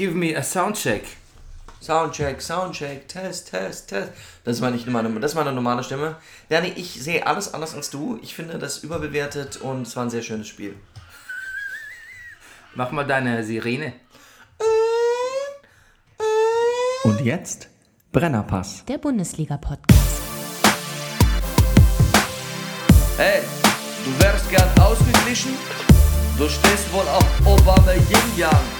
Give me a soundcheck. Soundcheck, Soundcheck, Test, Test, Test. Das ist meine, meine, das ist meine normale Stimme. Danny, ich sehe alles anders als du. Ich finde das überbewertet und es war ein sehr schönes Spiel. Mach mal deine Sirene. Und jetzt Brennerpass. Der Bundesliga-Podcast. Hey, du wärst gern ausgeglichen? Du stehst wohl auf Obama Yin Yang.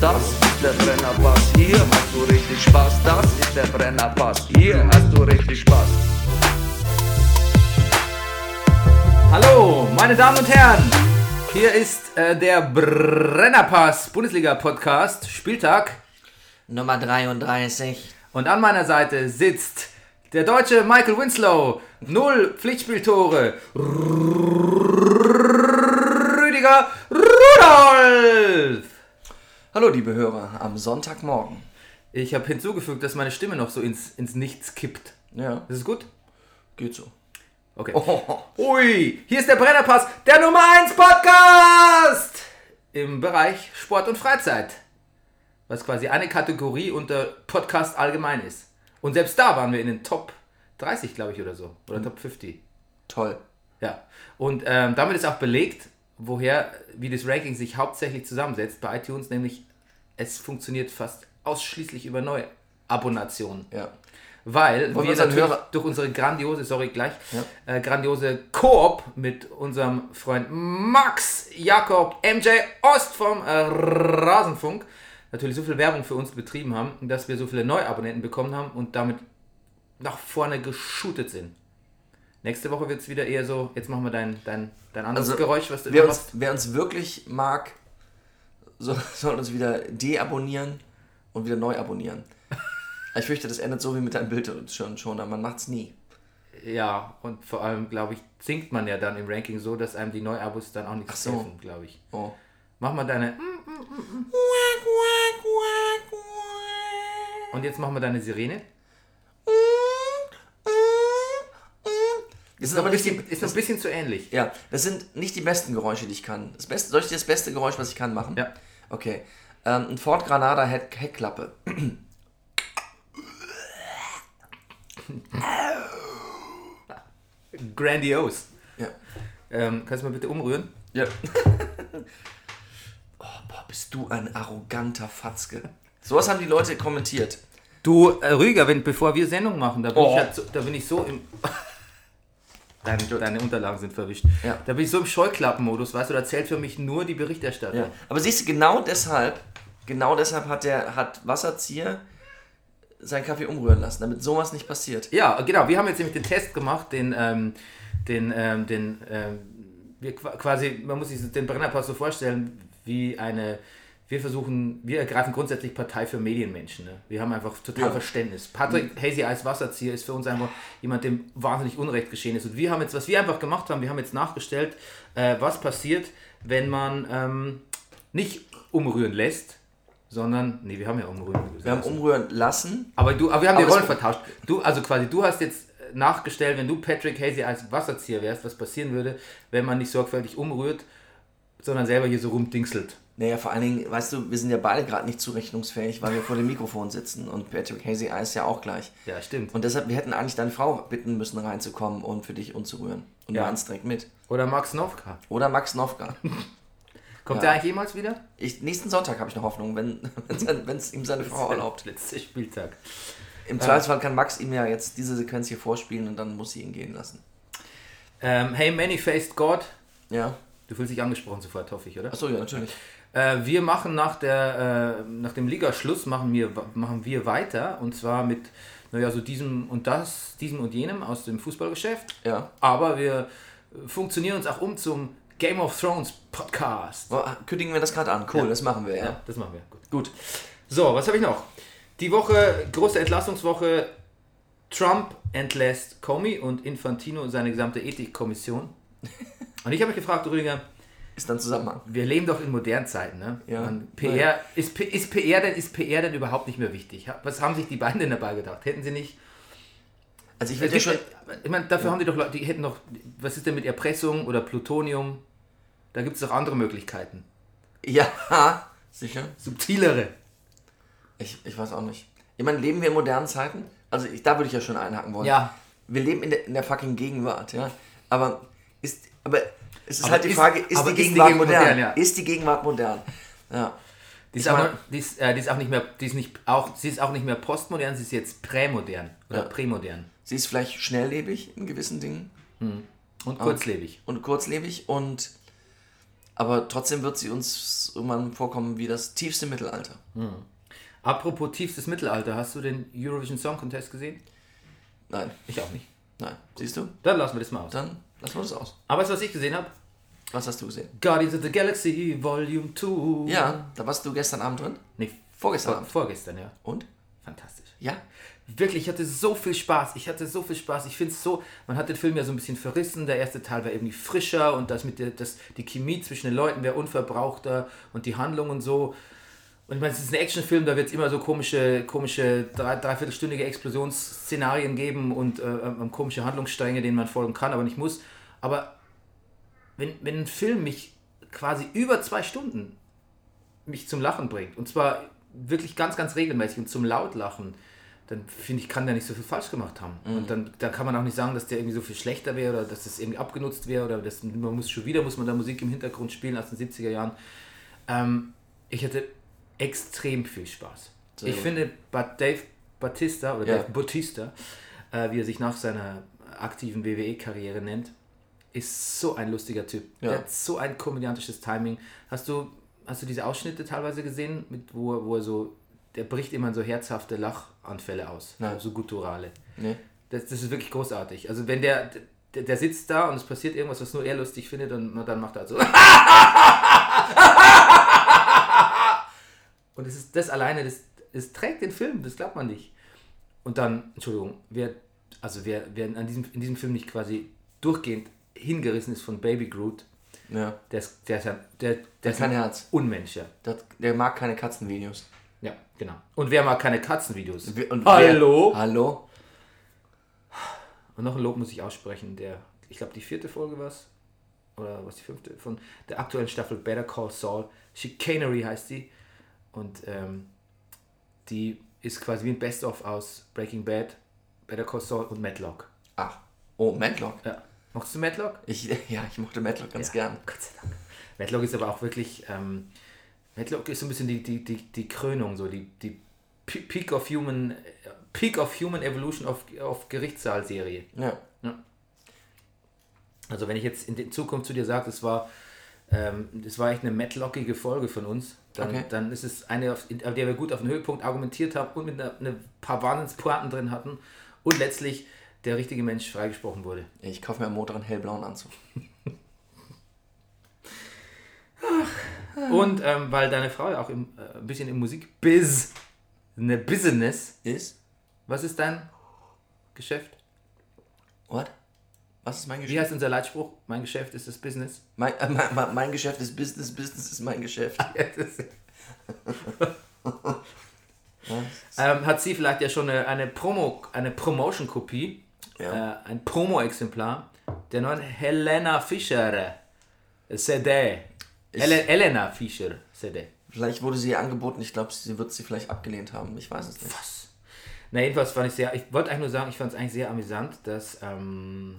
Das ist der Brennerpass, hier hast du richtig Spaß. Das ist der Brennerpass, hier hast du richtig Spaß. Hallo, meine Damen und Herren. Hier ist äh, der Brennerpass Bundesliga Podcast, Spieltag. Nummer 33. Und an meiner Seite sitzt der deutsche Michael Winslow. Null Pflichtspieltore. Rüdiger Rudolf. Hallo, liebe Hörer, am Sonntagmorgen. Ich habe hinzugefügt, dass meine Stimme noch so ins, ins Nichts kippt. Ja, Ist es gut? geht so. Okay. Oh, Ui, hier ist der Brennerpass, der Nummer 1 Podcast im Bereich Sport und Freizeit. Was quasi eine Kategorie unter Podcast allgemein ist. Und selbst da waren wir in den Top 30, glaube ich, oder so. Oder Top 50. toll. Ja. Und ähm, damit ist auch belegt, woher, wie das Ranking sich hauptsächlich zusammensetzt bei iTunes, nämlich es funktioniert fast ausschließlich über Neuabonnationen. Ja. Weil Wollen wir natürlich Hörer- durch unsere grandiose, sorry gleich, Ja. äh, grandiose Koop mit unserem Freund Max Jakob MJ Ost vom äh, Rasenfunk natürlich so viel Werbung für uns betrieben haben, dass wir so viele Neuabonnenten bekommen haben und damit nach vorne geshootet sind. Nächste Woche wird es wieder eher so, jetzt machen wir dein, dein, dein anderes Also, Geräusch, was du Wer uns, wer uns wirklich mag, so, soll uns wieder deabonnieren und wieder neu abonnieren. Ich fürchte, das endet so wie mit deinem Bild schon, schon aber man macht's nie. Ja, und vor allem, glaube ich, sinkt man ja dann im Ranking so, dass einem die Neuabos dann auch nichts so. helfen, glaube ich. Oh. Mach mal deine. Und jetzt machen wir deine Sirene. Das Ist aber ein nicht die, bisschen, ist noch ein bisschen zu ähnlich. ja, das sind nicht die besten Geräusche, die ich kann. Das beste, soll ich dir das beste Geräusch, was ich kann, machen? Ja. Okay. Ähm, ein Ford Granada Heck, Heckklappe. Grandios. Ja. Ähm, kannst du mal bitte umrühren? Ja. oh, boah, bist du ein arroganter Fatzke. Sowas haben die Leute kommentiert. Du, äh, Rüger, wenn, bevor wir Sendung machen, da bin, Oh. ich, halt so, da bin ich so im. Deine, deine Unterlagen sind verwischt. Ja. Da bin ich so im Scheuklappenmodus, weißt du, da zählt für mich nur die Berichterstattung. Ja. Aber siehst du, genau deshalb, genau deshalb hat der hat Wasserzieher seinen Kaffee umrühren lassen, damit sowas nicht passiert. Ja, genau. Wir haben jetzt nämlich den Test gemacht, den, ähm, den, ähm, den, ähm, wir qua- quasi, man muss sich den Brennerpass so vorstellen, wie eine, wir versuchen, wir ergreifen grundsätzlich Partei für Medienmenschen. Ne? Wir haben einfach total Ja. Verständnis. Patrick Hazy als Wasserzieher ist für uns einfach jemand, dem wahnsinnig Unrecht geschehen ist. Und wir haben jetzt, was wir einfach gemacht haben, wir haben jetzt nachgestellt, äh, was passiert, wenn man ähm, nicht umrühren lässt, sondern, nee, wir haben ja umrühren. Wir haben umrühren lassen. Aber, du, aber wir haben Aber die Rollen vertauscht. Du, also quasi, du hast jetzt äh, nachgestellt, wenn du Patrick Hazy als Wasserzieher wärst, was passieren würde, wenn man nicht sorgfältig umrührt, sondern selber hier so rumdingselt. Naja, vor allen Dingen, weißt du, wir sind ja beide gerade nicht zurechnungsfähig, weil wir vor dem Mikrofon sitzen und Patrick Hazy ist ja auch gleich. Ja, stimmt. Und deshalb, wir hätten eigentlich deine Frau bitten müssen, reinzukommen und für dich umzurühren. Und Ja. du direkt mit. Oder Max Novka. Oder Max Nowka. Kommt Ja. er eigentlich jemals wieder? Ich, nächsten Sonntag habe ich noch Hoffnung, wenn wenn es ihm seine Frau erlaubt. Letzter Spieltag. Im Zweifelsfall kann Max ihm ja jetzt diese Sequenz hier vorspielen und dann muss sie ihn gehen lassen. Ähm, hey, Many-Faced God. Ja. Du fühlst dich angesprochen sofort, hoffe ich, oder? Achso, ja, natürlich. Äh, wir machen nach, der, äh, nach dem Ligaschluss machen wir, machen wir weiter und zwar mit naja, so diesem und das, diesem und jenem aus dem Fußballgeschäft. Ja. Aber wir funktionieren uns auch um zum Game of Thrones Podcast. Wo- Kündigen wir das gerade an. Cool, Ja. das machen wir, ja. Ja, das machen wir. Gut. Gut. So, was habe ich noch? Die Woche, große Entlassungswoche. Trump entlässt Comey und Infantino seine gesamte Ethikkommission. Und ich habe mich gefragt, Rüdiger, Ist dann Zusammenhang. wir leben doch in modernen Zeiten, ne? Ja. Man, PR, ist, ist, PR denn, ist PR denn überhaupt nicht mehr wichtig? Was haben sich die beiden denn dabei gedacht? Hätten sie nicht. Also ich würde ja schon. ich meine, dafür haben die doch Leute, die hätten doch. Was ist denn mit Erpressung oder Plutonium? Da gibt es doch andere Möglichkeiten. Ja, sicher. Subtilere. Ich, ich weiß auch nicht. Ich meine, leben wir in modernen Zeiten? Also ich, da würde ich ja schon einhaken wollen. Ja. Wir leben in der, in der fucking Gegenwart, ja. Aber aber es ist Aber halt die ist- Frage, ist die ist die Gegenwart modern? modern, ja. Ist die Gegenwart modern? Ja. Die ist, Ich auch, mein- die, ist, äh, die ist auch nicht mehr, die ist nicht auch, sie ist auch nicht mehr postmodern, sie ist jetzt prämodern oder Ja. prämodern Sie ist vielleicht schnelllebig in gewissen Dingen und kurzlebig. und kurzlebig und aber trotzdem wird sie uns irgendwann vorkommen wie das tiefste Mittelalter. Apropos tiefstes Mittelalter, hast du den Eurovision Song Contest gesehen? Nein, Ich auch nicht. Nein. Siehst du? Dann lassen wir das mal aus. Dann lassen wir das aus. Aber weißt du, was ich gesehen habe? Was hast du gesehen? Guardians of the Galaxy Volume 2. Ja, da warst du gestern Abend drin. Nee, Vorgestern vor, Abend. vorgestern, ja. Und? Fantastisch. Ja. Wirklich, ich hatte so viel Spaß. Ich hatte so viel Spaß. Ich finde es so, man hat den Film ja so ein bisschen verrissen. Der erste Teil war irgendwie frischer und das mit der, das, die Chemie zwischen den Leuten wäre unverbrauchter und die Handlung und so. Und ich meine, es ist ein Actionfilm, da wird es immer so komische, komische drei, dreiviertelstündige Explosionsszenarien geben und äh, ähm, komische Handlungsstränge, denen man folgen kann, aber nicht muss. Aber wenn, wenn ein Film mich quasi über zwei Stunden mich zum Lachen bringt, und zwar wirklich ganz, ganz regelmäßig und zum Lautlachen, dann finde ich, kann der nicht so viel falsch gemacht haben. Und dann, dann kann man auch nicht sagen, dass der irgendwie so viel schlechter wäre oder dass das irgendwie abgenutzt wäre oder dass man muss schon wieder muss man da Musik im Hintergrund spielen aus den 70er Jahren. Ähm, ich hatte extrem viel Spaß. Sehr ich gut. finde, Dave Batista oder Ja. Dave Bautista, äh, wie er sich nach seiner aktiven WWE-Karriere nennt, ist so ein lustiger Typ. Ja. Der hat so ein komödiantisches Timing. Hast du, hast du diese Ausschnitte teilweise gesehen, mit, wo, er- wo er so, der bricht immer so herzhafte Lachanfälle aus, Nein. so gutturale. Nee. Das, das ist wirklich großartig. Also wenn der, der, der sitzt da und es passiert irgendwas, was nur er lustig findet und na, dann macht er halt so. und es ist das alleine, das, das trägt den Film, das glaubt man nicht. Und dann, Entschuldigung, wer, also wer, wer an diesem, in diesem Film nicht quasi durchgehend hingerissen ist von Baby Groot, Ja. der ist, der ist, ja- der, der ist kein ein Herz. Unmensch, ja. Der, der mag keine Katzenvideos. Ja, genau. Und wer mag keine Katzenvideos? Und Hallo? Wer, hallo? Und noch ein Lob muss ich aussprechen, der, ich glaube, die vierte Folge war es, oder was die fünfte, von der aktuellen Staffel Better Call Saul. Chicanery heißt die. Und ähm, die ist quasi wie ein Best-of aus Breaking Bad, Better Call Saul und Matlock. Ach. Oh, Matlock. Ja. Mochtest du Matlock? Ich, ja, ich mochte Matlock ganz Ja, gern. Gott sei Dank. Matlock ist aber auch wirklich, ähm, Matlock ist so ein bisschen die, die, die, die Krönung, so die, die Pe- Peak of Human, Peak of Human Evolution auf, auf Gerichtssaal-Serie. Ja. Also wenn ich jetzt in Zukunft zu dir sage, das war, ähm, das war echt eine matlockige Folge von uns, dann, Okay. dann ist es eine, auf, in, der wir gut auf den Höhepunkt argumentiert haben und mit einer, eine paar Wahnsinnspointen drin hatten und letztlich der richtige Mensch freigesprochen wurde. Ich kaufe mir am Montag einen hellblauen Anzug. Und ähm, weil deine Frau ja auch im, äh, ein bisschen im Musikbiz, eine Business, Ist? was ist dein Geschäft? What? Was ist mein Wie Geschäft? heißt unser Leitspruch? Mein Geschäft ist das Business. Mein, äh, mein, mein, Geschäft ist Business, Business ist mein Geschäft. Ähm, hat sie vielleicht ja schon eine, eine Promo, eine Promotion-Kopie, Ja. äh, ein Promo-Exemplar der neuen Helena Fischer CD. Ele Elena Fischer CD. Vielleicht wurde sie ihr angeboten, ich glaube, sie wird sie vielleicht abgelehnt haben. Ich weiß es nicht. Was? Na, jedenfalls fand ich sehr, ich wollte eigentlich nur sagen, ich fand es eigentlich sehr amüsant, dass ähm,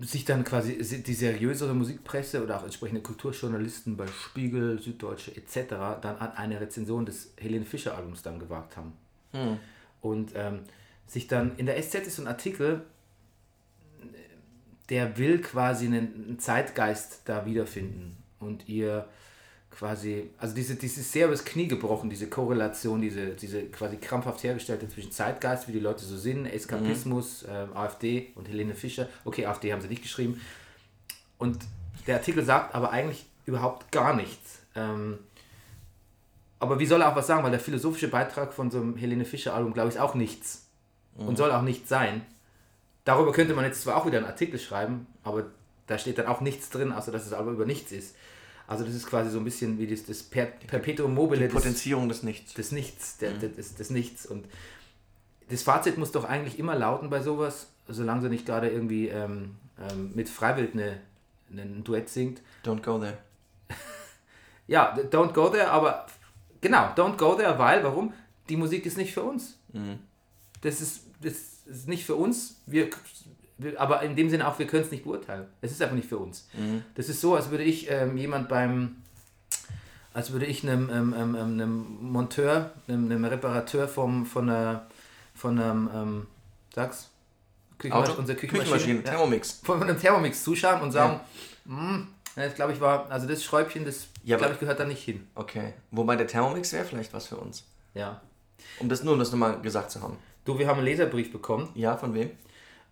sich dann quasi die seriösere Musikpresse oder auch entsprechende Kulturjournalisten bei Spiegel, Süddeutsche etc. dann an eine Rezension des Helene Fischer Albums dann gewagt haben. Und ähm, sich dann in der SZ ist so ein Artikel, der will quasi einen, einen Zeitgeist da wiederfinden und ihr quasi, also diese, dieses sehr übers Knie gebrochen, diese Korrelation, diese, diese quasi krampfhaft hergestellte zwischen Zeitgeist, wie die Leute so sind, Eskapismus, äh, AfD und Helene Fischer. Okay, AfD haben sie nicht geschrieben. Und der Artikel sagt aber eigentlich überhaupt gar nichts. Ähm, aber wie soll er auch was sagen? Weil der philosophische Beitrag von so einem Helene Fischer-Album, glaube ich, ist auch nichts. Und soll auch nichts sein. Darüber könnte man jetzt zwar auch wieder einen Artikel schreiben, aber da steht dann auch nichts drin, außer dass es aber über nichts ist. Also das ist quasi so ein bisschen wie das, das per Perpetuum mobile des, Potenzierung des Nichts. des Nichts, der, des, des Nichts. Und das Fazit muss doch eigentlich immer lauten bei sowas, solange sie nicht gerade irgendwie ähm, ähm, mit Freiwild eine, ein Duett singt. Don't go there. Ja, don't go there, aber genau, don't go there, weil, warum? Die Musik ist nicht für uns. Das, ist, das ist nicht für uns, wir, aber in dem Sinne auch, wir können es nicht beurteilen. Es ist einfach nicht für uns. Das ist so, als würde ich ähm, jemand beim, als würde ich einem, ähm, ähm, ähm, einem Monteur, einem, einem Reparateur vom, von einer, von einem, ähm, sag's, Küchenmasch, Auto? unsere Küchenmaschine, ja, Thermomix. von einem Thermomix zuschauen und sagen, "Hm, das glaube ich war, also das Schräubchen, das Ja, glaube ich gehört da nicht hin. Okay. Wobei der Thermomix wäre vielleicht was für uns. Ja. Um das nur, um das nochmal gesagt zu haben. Du, wir haben einen Leserbrief bekommen Ja, von wem?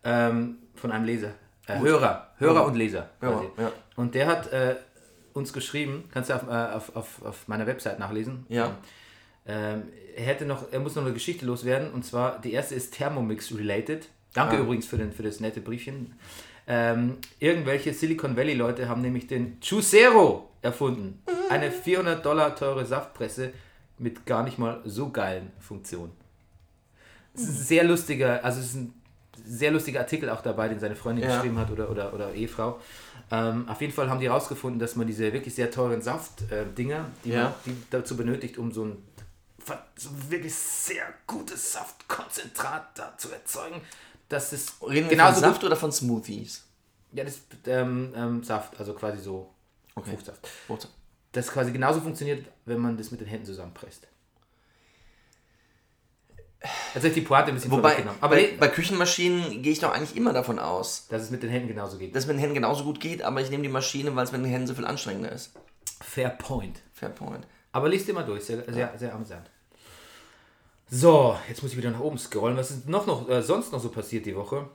Ähm, von einem Leser. Äh, Hörer. Hörer und Leser. Quasi. ja. Und der hat äh, uns geschrieben, kannst du auf, äh, auf, auf, auf meiner Website nachlesen. Ja. Ähm, er hätte noch, er muss noch eine Geschichte loswerden und zwar die erste ist Thermomix related. Danke Ah. übrigens für, den, für das nette Briefchen. Ähm, irgendwelche Silicon Valley Leute haben nämlich den Juicero erfunden. Eine 400 Dollar teure Saftpresse mit gar nicht mal so geilen Funktionen. Es ist ein sehr lustiger, also es ist ein sehr lustiger Artikel auch dabei, den seine Freundin Ja. geschrieben hat oder, oder, oder Ehefrau. Ähm, auf jeden Fall haben die herausgefunden, dass man diese wirklich sehr teuren Saftdinger, die Ja. man die dazu benötigt, um so ein so wirklich sehr gutes Saftkonzentrat da zu erzeugen, dass es Reden wir genauso von Saft oder von Smoothies? ja, das ähm, ähm, Saft, also quasi so Okay. Fruchtsaft. Gut. Das quasi genauso funktioniert, wenn man das mit den Händen zusammenpresst. Habe ich die Pointe ein bisschen Wobei. Aber bei, bei Küchenmaschinen gehe ich doch eigentlich immer davon aus, dass es mit den Händen genauso geht. dass es mit den Händen genauso gut geht, aber ich nehme die Maschine, weil es mit den Händen so viel anstrengender ist. Fair point. Fair point. Aber liest dir mal durch, sehr, sehr, sehr amüsant. So, jetzt muss ich wieder nach oben scrollen. Was ist noch, noch äh, sonst noch so passiert die Woche?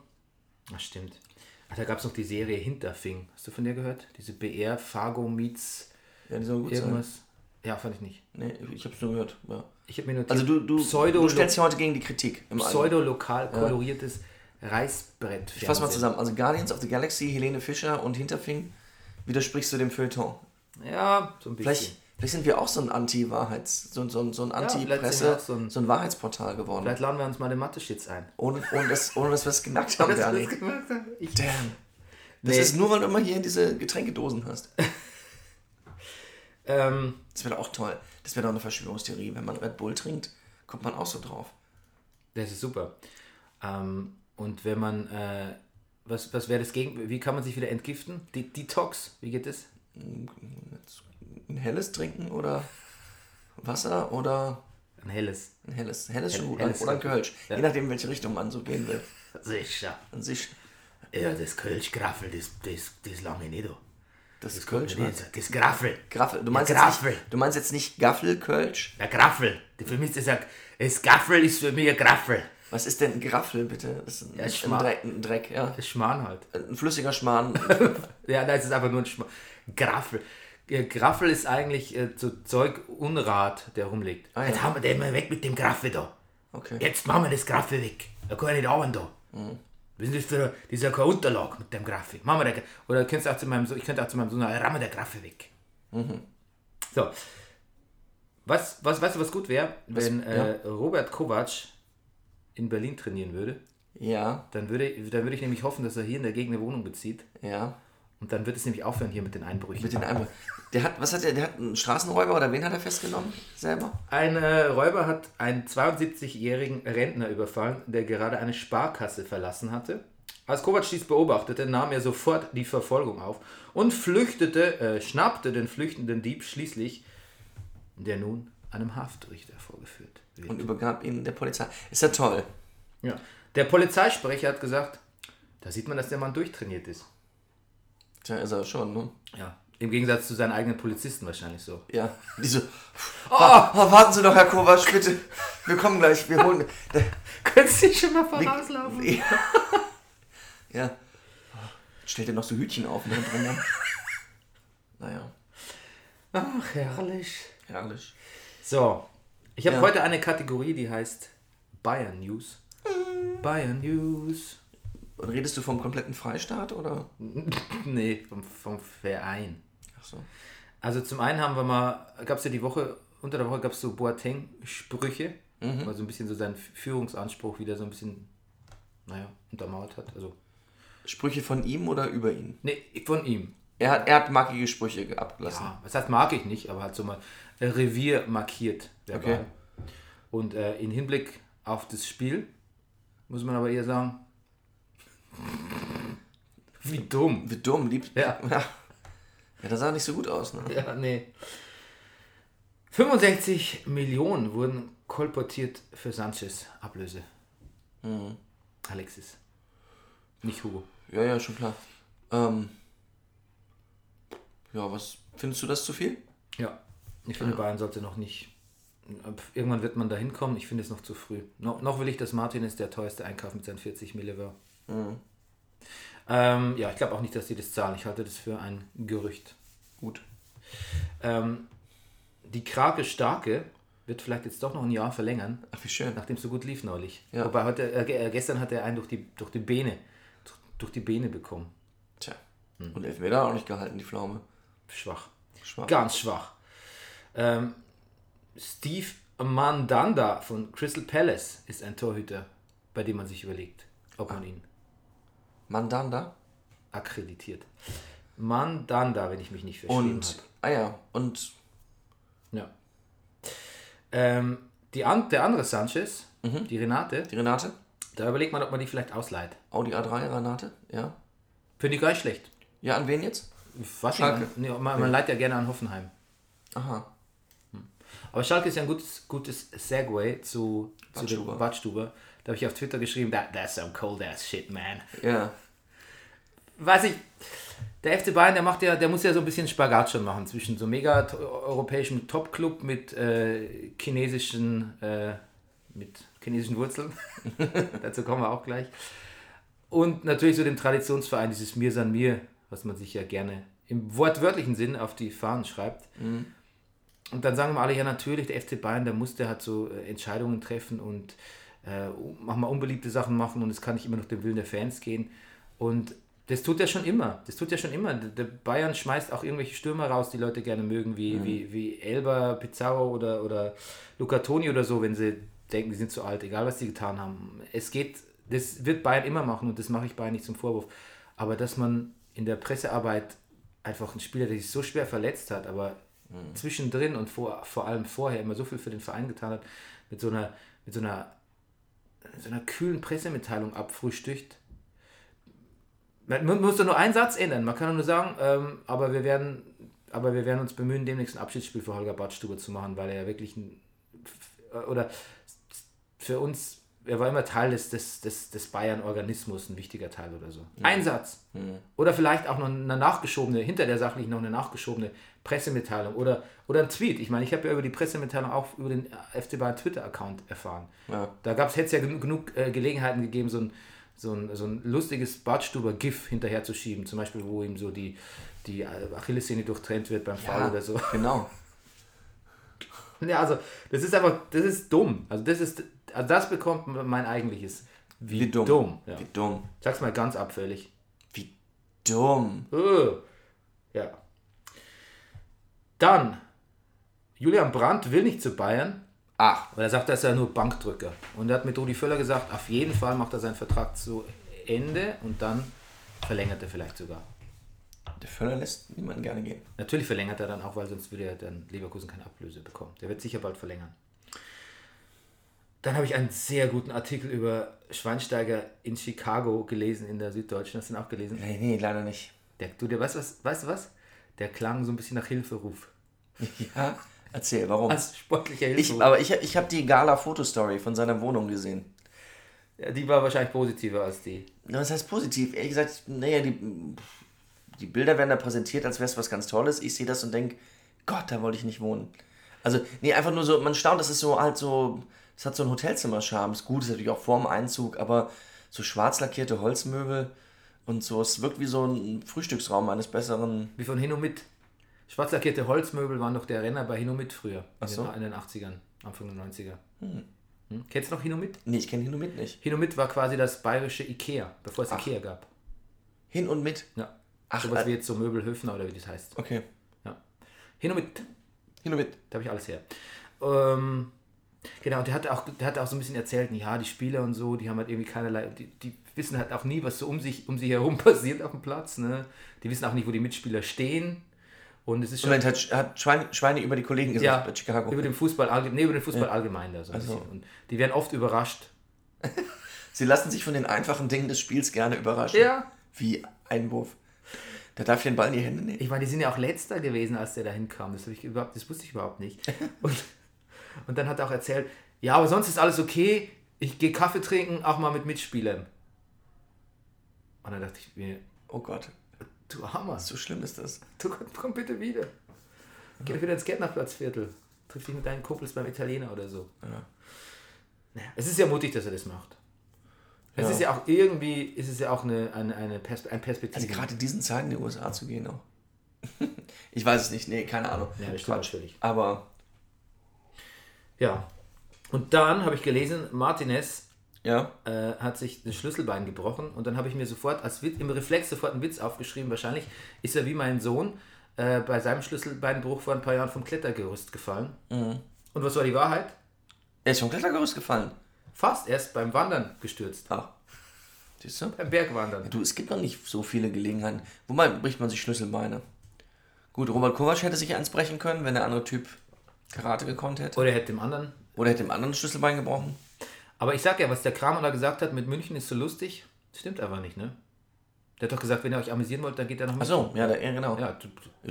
Ach, stimmt. Ach, da gab es noch die Serie Hinterfing. Hast du von der gehört? Diese BR, Fargo meets Ja, die soll gut irgendwas. Ja, fand ich nicht. Nee, ich hab's nur gehört. Ja. Ich habe mir nur Also du, du, Pseudo, du stellst dich heute gegen die Kritik pseudo-lokal koloriertes Reißbrett. Ich fass mal zusammen. Also Guardians of the Galaxy, Helene Fischer und Hinterfing widersprichst du dem Feuilleton. Ja, so ein bisschen. Vielleicht, vielleicht sind wir auch so ein Anti-Wahrheits-, so, so, so ein Anti-Presse, auch so ein- so ein Wahrheitsportal geworden. Vielleicht laden wir uns mal den Mathe-Shits ein. Ohne, ohne, dass, ohne dass wir es genackt haben, Bernie. Damn. Das Nee. ist nur, weil du immer hier diese Getränkedosen hast. ähm, Das wäre auch toll. Das wäre doch eine Verschwörungstheorie. Wenn man Red Bull trinkt, kommt man auch so drauf. Das ist super. Ähm, und wenn man, äh, was, was wäre das gegen, wie kann man sich wieder entgiften? Die Detox, wie geht das? Ein helles trinken oder Wasser oder Ein helles. ein helles. Helles schon gut. helles oder ein Kölsch. Ja. Je nachdem, in welche Richtung man so gehen will. Sicher. An sich. Ja, das Kölsch-Graffel, das, das, das lange nicht. Da. Das ist Kölsch, ne? Das, das Graffel. Graffel. Du meinst, Ja, jetzt Graffel. nicht, du meinst jetzt nicht Gaffel-Kölsch? Der Graffel. Für mich ist das, das Graffel ist für mich ein Graffel. Was ist denn ein Graffel, bitte? Das ist ein, Ja, ein. Dreck, ein Dreck, ja. Das Schmarrn halt. Ein flüssiger Schmarrn. Ja, nein, es ist einfach nur ein Schmarrn. Graffel. Graffel ist eigentlich äh, so Zeug Unrat, der rumliegt. Ah, ja. Jetzt haben wir den mal weg mit dem Graffel da. Okay. Jetzt machen wir das Graffel weg. Da kann ich nicht arbeiten da. Mhm. Was ist das für das ist ja keine Unterlage mit dem Graffel. Machen wir den, oder könntest du auch zu meinem Sohn, ich könnte auch zu meinem Sohn sagen, ramme der Graffel weg. Mhm. So. Was, was, weißt du, was gut wäre, wenn äh, Robert Kovac in Berlin trainieren würde? ja, Dann würde, dann würde ich nämlich hoffen, dass er hier in der Gegend eine Wohnung bezieht. ja. Und dann wird es nämlich aufhören hier mit den Einbrüchen. Mit den Einbruch. Der hat, was hat der? Der hat einen Straßenräuber oder wen hat er festgenommen? Selber? Ein äh, Räuber hat einen 72-jährigen Rentner überfallen, der gerade eine Sparkasse verlassen hatte. Als Kovac dies beobachtete, nahm er sofort die Verfolgung auf und flüchtete, äh, schnappte den flüchtenden Dieb schließlich, der nun einem Haftrichter vorgeführt wird. Und übergab ihn der Polizei. Ist ja toll. Ja. Der Polizeisprecher hat gesagt, da sieht man, dass der Mann durchtrainiert ist. Tja, ist er schon, ne? Ja. Im Gegensatz zu seinen eigenen Polizisten wahrscheinlich so. Ja. Die so, oh, oh, warten Sie doch, Herr Kovac, bitte. Wir kommen gleich, wir holen. Können Sie schon mal vorauslaufen? Ja. ja. Stellt er noch so Hütchen auf ne. Naja, Ach, herrlich. herrlich. So, ich habe Ja. heute eine Kategorie, die heißt Bayern News. Bayern News. Und redest du vom kompletten Freistaat oder? Nee, vom, vom Verein. Ach so. Also zum einen haben wir mal, gab es ja die Woche, unter der Woche gab es so Boateng-Sprüche, Mhm. weil so ein bisschen so seinen Führungsanspruch wieder so ein bisschen, naja, untermauert hat. Also, Sprüche von ihm oder über ihn? nee, von ihm. Er hat, er hat markige Sprüche abgelassen. Ja, das heißt, mag ich nicht, aber hat so mal Revier markiert. Okay. Und äh, in Hinblick auf das Spiel muss man aber eher sagen, wie dumm. Wie dumm, lieb. Ja. ja. Ja, das sah nicht so gut aus, ne? Ja, nee. 65 Millionen wurden kolportiert für Sanchez Ablöse. Mhm. Alexis. Nicht Hugo. Ja, ja, schon klar. Ähm, ja, was findest du das zu viel? Ja. Ich finde, Bayern sollte noch nicht. Irgendwann wird man da hinkommen. Ich finde es noch zu früh. No, noch will ich, dass Martinez der teuerste Einkauf mit seinen 40 Mille war. Ähm, ja, ich glaube auch nicht, dass die das zahlen. Ich halte das für ein Gerücht. Gut. Ähm, die Krake Starke wird vielleicht jetzt doch noch ein Jahr verlängern. Ach, wie schön. Nachdem es so gut lief neulich. Ja. Wobei heute, äh, äh, gestern hat er einen durch die, durch die Beine, durch, durch die Beine bekommen. Tja. Und Elfmeter auch nicht gehalten, die Pflaume. Schwach. Schwach. Ganz schwach. Ähm, Steve Mandanda von Crystal Palace ist ein Torhüter, bei dem man sich überlegt, ob man ihn Mandanda. akkreditiert. Mandanda, wenn ich mich nicht Und, habe. ah ja, und Ja. Ähm, die an, der andere Sanchez, die Renate, die Renate? da überlegt man, ob man die vielleicht ausleiht. Audi A3 Renate? Ja. Finde ich gar nicht schlecht. Ja, an wen jetzt? Was Schalke. Nee, man, man leiht ja gerne an Hoffenheim. Aha. Aber Schalke ist ja ein gutes, gutes Segway zu, zu dem Badstuber. Da habe ich auf Twitter geschrieben, that, that's some cold ass shit, man. Ja. Weiß ich, der FC Bayern, der macht ja, der muss ja so ein bisschen Spagat schon machen zwischen so mega europäischem Top-Club mit äh, chinesischen, äh, mit chinesischen Wurzeln. Dazu kommen wir auch gleich. Und natürlich so dem Traditionsverein, dieses Mir San Mir, was man sich ja gerne im wortwörtlichen Sinn auf die Fahnen schreibt. Und dann sagen wir alle, ja natürlich, der FC Bayern, der muss, der hat so äh, Entscheidungen treffen und äh, mach mal unbeliebte Sachen machen und es kann nicht immer nach dem Willen der Fans gehen. Und das tut er schon immer. Das tut er schon immer. Der Bayern schmeißt auch irgendwelche Stürmer raus, die Leute gerne mögen, wie, wie, wie Elba, Pizarro oder, oder Luca Toni oder so, wenn sie denken, die sind zu alt, egal was sie getan haben. Es geht, das wird Bayern immer machen und das mache ich Bayern nicht zum Vorwurf. Aber dass man in der Pressearbeit einfach einen Spieler, der sich so schwer verletzt hat, aber zwischendrin und vor, vor allem vorher immer so viel für den Verein getan hat, mit so einer, mit so einer, so einer kühlen Pressemitteilung abfrühstückt. Man man muss doch nur einen Satz ändern. Man kann doch nur sagen, ähm, aber, wir werden, aber wir werden uns bemühen, demnächst ein Abschiedsspiel für Holger Badstube zu machen, weil er ja wirklich ein, oder für uns, er war immer Teil des, des, des, des Bayern-Organismus, ein wichtiger Teil oder so. Ein Satz. Oder vielleicht auch noch eine nachgeschobene, hinter der sachlichen noch eine nachgeschobene Pressemitteilung oder, oder ein Tweet. Ich meine, ich habe ja über die Pressemitteilung auch über den FC Bayern Twitter-Account erfahren. Ja. Da hätte es ja genug, genug äh, Gelegenheiten gegeben, so ein, so ein, so ein lustiges Badstuber-GIF hinterherzuschieben. Zum Beispiel, wo ihm so die, die Achillessehne durchtrennt wird beim Foul Ja, oder so. Genau. Ja, also das ist einfach, das ist dumm. Also das ist, also das bekommt mein eigentliches. Wie, Wie dumm. dumm. Ja. Wie dumm. Sag's mal ganz abfällig. Wie dumm. Äh. Ja. Dann, Julian Brandt will nicht zu Bayern, Ach, weil er sagt, er ist ja nur Bankdrücker. Und er hat mit Rudi Völler gesagt, auf jeden Fall macht er seinen Vertrag zu Ende und dann verlängert er vielleicht sogar. der Völler lässt niemanden gerne gehen. Natürlich verlängert er dann auch, weil sonst würde er dann Leverkusen keine Ablöse bekommen. Der wird sicher bald verlängern. Dann habe ich einen sehr guten Artikel über Schweinsteiger in Chicago gelesen, in der Süddeutschen. Hast du den auch gelesen? Nee, nee, leider nicht. Der, du, der, weißt, du was, weißt du was? Der klang so ein bisschen nach Hilferuf. Ja, erzähl, warum? Als sportlicher ich, Hilferuf. aber ich, ich habe die Gala-Fotostory von seiner Wohnung gesehen. ja, die war wahrscheinlich positiver als die. Na, Was heißt positiv? Ehrlich gesagt, naja, die, die Bilder werden da präsentiert, als wäre es was ganz Tolles. Ich sehe das und denke, Gott, da wollte ich nicht wohnen. Also, nee, einfach nur so, man staunt, das ist so halt so, es hat so ein Hotelzimmer-Charme. Ist gut, ist natürlich auch vorm Einzug, aber so schwarz lackierte Holzmöbel und so, es wirkt wie so ein Frühstücksraum eines besseren. Wie von Hinomit. Schwarz lackierte Holzmöbel waren doch der Renner bei Hinomit früher. In, so. den, in den 80ern, Anfang der 90er. Hm. Kennst du noch Hinomit? Nee, ich kenne hin und mit nicht. Hinomit war quasi das bayerische Ikea, bevor es Ikea gab. Hin und mit. Ja. Ach, Sowas äh, wie jetzt so Möbelhöfner oder wie das heißt. Okay. Ja. Hinomit, Hin und mit. da habe ich alles her. Ähm, genau, und der hat, auch, der hat auch so ein bisschen erzählt, ja, die Spieler und so, die haben halt irgendwie keinerlei, die, die wissen halt auch nie, was so um sich, um sich herum passiert auf dem Platz. Ne? Die wissen auch nicht, wo die Mitspieler stehen. Und es ist schon. Moment, hat, hat Schweine, Schweine über die Kollegen gesagt ja, bei Chicago. über den Fußball, allge- nee, über den Fußball allgemein da so ein Also. bisschen. Und die werden oft überrascht. Sie lassen sich von den einfachen Dingen des Spiels gerne überraschen. Ja. Wie Einwurf. Da darf ich den Ball in die Hände nehmen. Ich meine, die sind ja auch letzter gewesen, als der da hinkam. Das, hab ich überhaupt, das wusste ich überhaupt nicht. Und, und dann hat er auch erzählt, ja, aber sonst ist alles okay. Ich gehe Kaffee trinken, auch mal mit Mitspielern. Und dann dachte ich mir, Oh Gott, du Hammer, so schlimm ist das. du komm, bitte wieder. Geh wieder ins Gärtnerplatzviertel. Triff dich mit deinen Kumpels beim Italiener oder so. Naja, es ist ja mutig, dass er das macht. Es Ja. ist ja auch irgendwie, ist es ja auch eine, eine, eine Pers ein Perspektive. Also gerade in diesen Zeiten in die USA zu gehen auch. ich weiß es nicht, nee, keine Ahnung. Ja, das stimmt natürlich. Aber Ja. Und dann habe ich gelesen, Martinez ja, äh, hat sich das Schlüsselbein gebrochen und dann habe ich mir sofort als Witz, im Reflex sofort einen Witz aufgeschrieben. Wahrscheinlich ist er wie mein Sohn äh, bei seinem Schlüsselbeinbruch vor ein paar Jahren vom Klettergerüst gefallen. Und was war die Wahrheit? er ist vom Klettergerüst gefallen. Fast erst beim Wandern gestürzt. Ach, siehst du? Beim Bergwandern. Du, es gibt noch nicht so viele Gelegenheiten. Wobei bricht man sich Schlüsselbeine. Gut, Robert Kovac hätte sich eins brechen können, wenn der andere Typ Karate gekonnt hätte. Oder er hätte dem anderen. Oder hätte dem anderen Schlüsselbein gebrochen. Aber ich sag ja, was der Kramer da gesagt hat, mit München ist so lustig, stimmt einfach nicht, ne? Der hat doch gesagt, wenn ihr euch amüsieren wollt, dann geht er nach Ach so, ja, der, ja genau. Ja,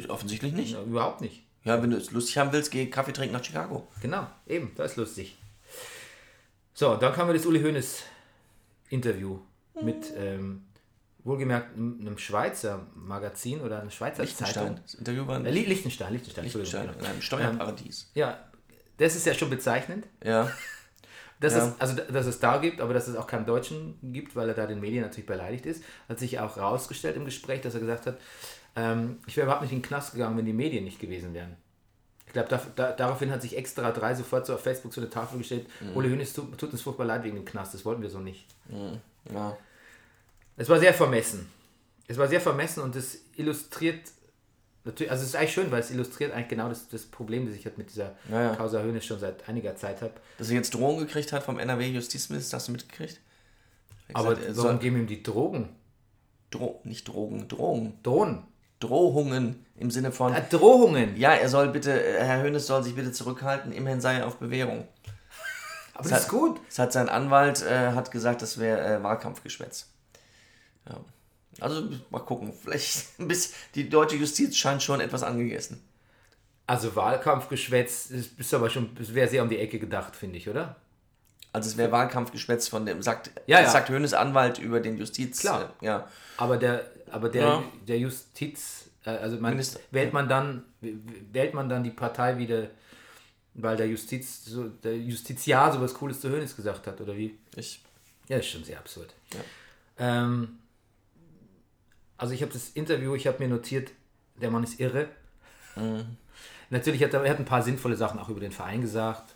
Offensichtlich nicht. ja, überhaupt nicht. Ja, wenn du es lustig haben willst, geh Kaffee trinken nach Chicago. Genau, eben, das ist lustig. So, dann kam mir das Uli Hoeneß Interview mit, ähm, wohlgemerkt, einem einem Schweizer Magazin oder einer Schweizer. Zeitung. Das Interview war in Äh, Li- Liechtenstein, Liechtenstein, Liechtenstein, Entschuldigung, in einem Steuerparadies. genau. Ja, das ist ja schon bezeichnend, Ja. Dass, Ja. es, also, dass es da gibt, aber dass es auch keinen Deutschen gibt, weil er da den Medien natürlich beleidigt ist. Hat sich auch rausgestellt im Gespräch, dass er gesagt hat, ähm, ich wäre überhaupt nicht in den Knast gegangen, wenn die Medien nicht gewesen wären. Ich glaube, da, da, daraufhin hat sich extra drei sofort so auf Facebook so eine Tafel gestellt, Mhm. Uli Hoeneß tut, tut uns furchtbar leid wegen dem Knast, das wollten wir so nicht. ja. Es war sehr vermessen. Es war sehr vermessen und es illustriert, natürlich, also es ist eigentlich schön, weil es illustriert eigentlich genau das, das Problem, das ich halt mit dieser Ja, ja. Causa Hoeneß schon seit einiger Zeit habe. Dass er jetzt Drohungen gekriegt hat vom NRW-Justizminister, hast du mitgekriegt? Er hat Aber gesagt, er warum soll geben ihm die Drogen? Dro nicht Drogen, Drohungen. Drohen. Drohungen im Sinne von, Ah, Drohungen. ja, er soll bitte, äh, Herr Hönes soll sich bitte zurückhalten, immerhin sei er auf Bewährung. Aber das ist gut. Das hat sein Anwalt äh, hat gesagt, das wäre äh, Wahlkampfgeschwätz. Ja. Also mal gucken, vielleicht ein bisschen, die deutsche Justiz scheint schon etwas angegessen. Also Wahlkampfgeschwätz, das ist aber schon, wäre sehr um die Ecke gedacht, finde ich, oder? Also es wäre Wahlkampfgeschwätz von dem, sagt, Ja, ja. sagt Hönes Anwalt über den Justiz. Klar. Äh, ja. Aber der, aber der, Ja. der Justiz, äh, also man, Minister- wählt man dann, wählt man dann die Partei wieder, weil der Justiz, so, der Justiziar so was Cooles zu Hönes gesagt hat, oder wie? Ich, Ja, ist schon sehr absurd. Ähm, also ich habe das Interview, ich habe mir notiert, der Mann ist irre. Natürlich hat er, er hat ein paar sinnvolle Sachen auch über den Verein gesagt.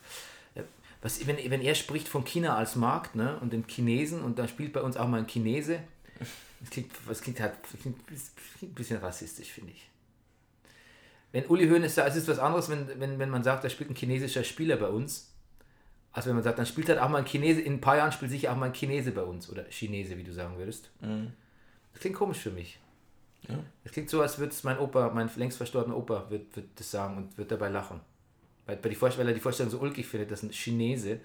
Äh, Was, wenn, wenn er spricht von China als Markt ne, und den Chinesen und da spielt bei uns auch mal ein Chinese, das klingt, das klingt halt das klingt, ein bisschen rassistisch, finde ich. Wenn Uli Hoeneß sagt, es ist was anderes, wenn, wenn, wenn man sagt, da spielt ein chinesischer Spieler bei uns, als wenn man sagt, dann spielt halt auch mal ein Chinese, in ein paar Jahren spielt sicher auch mal ein Chinese bei uns oder Chinese, wie du sagen würdest. Das klingt komisch für mich. Das klingt so, als würde es mein Opa, mein längst verstorbener Opa, wird, wird das sagen und wird dabei lachen. Weil, bei die Vorstellung, weil er die Vorstellung so ulkig findet, dass ein Chinese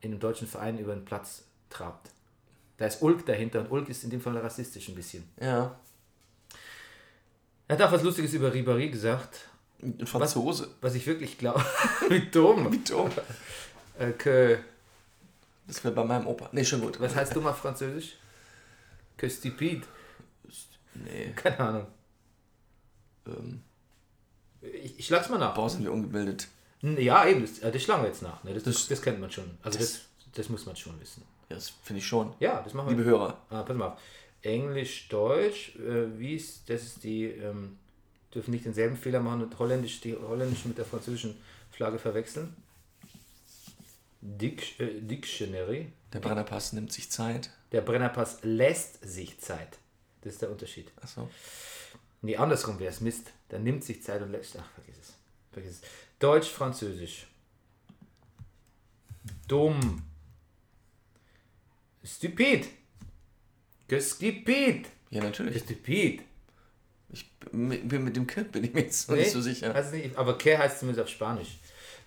in einem deutschen Verein über den Platz trabt. Da ist Ulk dahinter und Ulk ist in dem Fall rassistisch ein bisschen. Ja. Er hat auch was Lustiges über Ribéry gesagt, Ein Franzose. was ich wirklich glaube. Wie dumm. Wie dumm. Äh, que, Das wäre bei meinem Opa. Nee, schon gut. was heißt dumm auf Französisch? Que stupide. Nee. Keine Ahnung. Ähm, Ich, ich schlag's mal nach. boah, sind wir ungebildet. Ja, eben, das, äh, das schlagen wir jetzt nach. Ne? Das, das, Das- das kennt man schon. Also das, das muss man schon wissen. Ja, das finde ich schon. Ja, das machen wir. Liebe Hörer. Ah, pass mal auf. Englisch, Deutsch, äh, wie ist, das ist die, ähm, dürfen nicht denselben Fehler machen und Holländisch, die holländische mit der französischen Flagge verwechseln. Dic äh, Dictionary. Der Brennerpass nimmt sich Zeit. Der Brennerpass lässt sich Zeit. Das ist der Unterschied. Achso. Nee, andersrum wäre es Mist. Dann nimmt sich Zeit und lässt. Ach, vergiss es. Vergiss es. Deutsch, Französisch. Dumm. Stupid. Que stupid. Ja, natürlich. stupid. Ich bin mit dem Kind bin ich mir jetzt noch Nee, nicht so sicher. Nicht, aber que heißt zumindest auf Spanisch.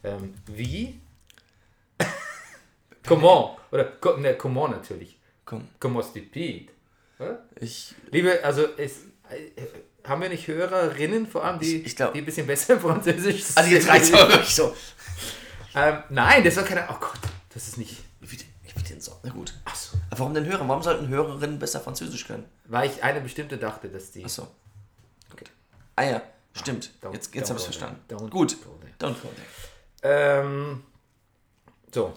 Ähm, wie? Comment. Oder ne, comment natürlich. Como stupid. Ich. Liebe, also es, äh, haben wir nicht Hörerinnen, vor allem die, Ich- ich glaub- die ein bisschen besser im Französisch sind? Also jetzt reicht's aber wirklich so. ähm, Nein, das war keine. Oh Gott, das ist nicht. Wie denn, wie denn so? Na gut. Achso. Aber warum denn Hörer? Warum sollten Hörerinnen besser Französisch können? Weil ich eine bestimmte dachte, dass die. Achso. Okay. Ah ja, stimmt. Don't- Jetzt, jetzt don't habe ich go verstanden. Don't Gut. Don't there. Ähm, so.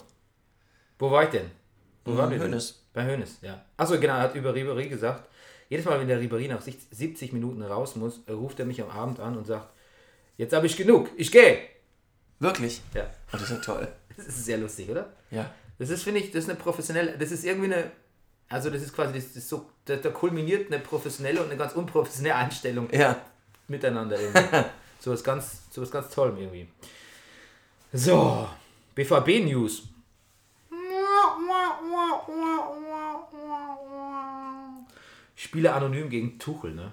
Wo war ich denn? Wo waren wir? Hönes. Bei Hönes, ja. Achso, genau, er hat über Ribéry gesagt, jedes Mal, wenn der Ribéry nach 60 70 Minuten raus muss, ruft er mich am Abend an und sagt, jetzt habe ich genug, ich gehe. Wirklich? Ja, Oh, das ist ja toll. das ist sehr lustig, oder? Ja. Das ist, finde ich, das ist eine professionelle, das ist irgendwie eine, also das ist quasi, das ist so, da, da kulminiert eine professionelle und eine ganz unprofessionelle Einstellung Ja. miteinander irgendwie. so was ganz, so was ganz Tollem irgendwie. So, BVB News. Spieler anonym gegen Tuchel, ne?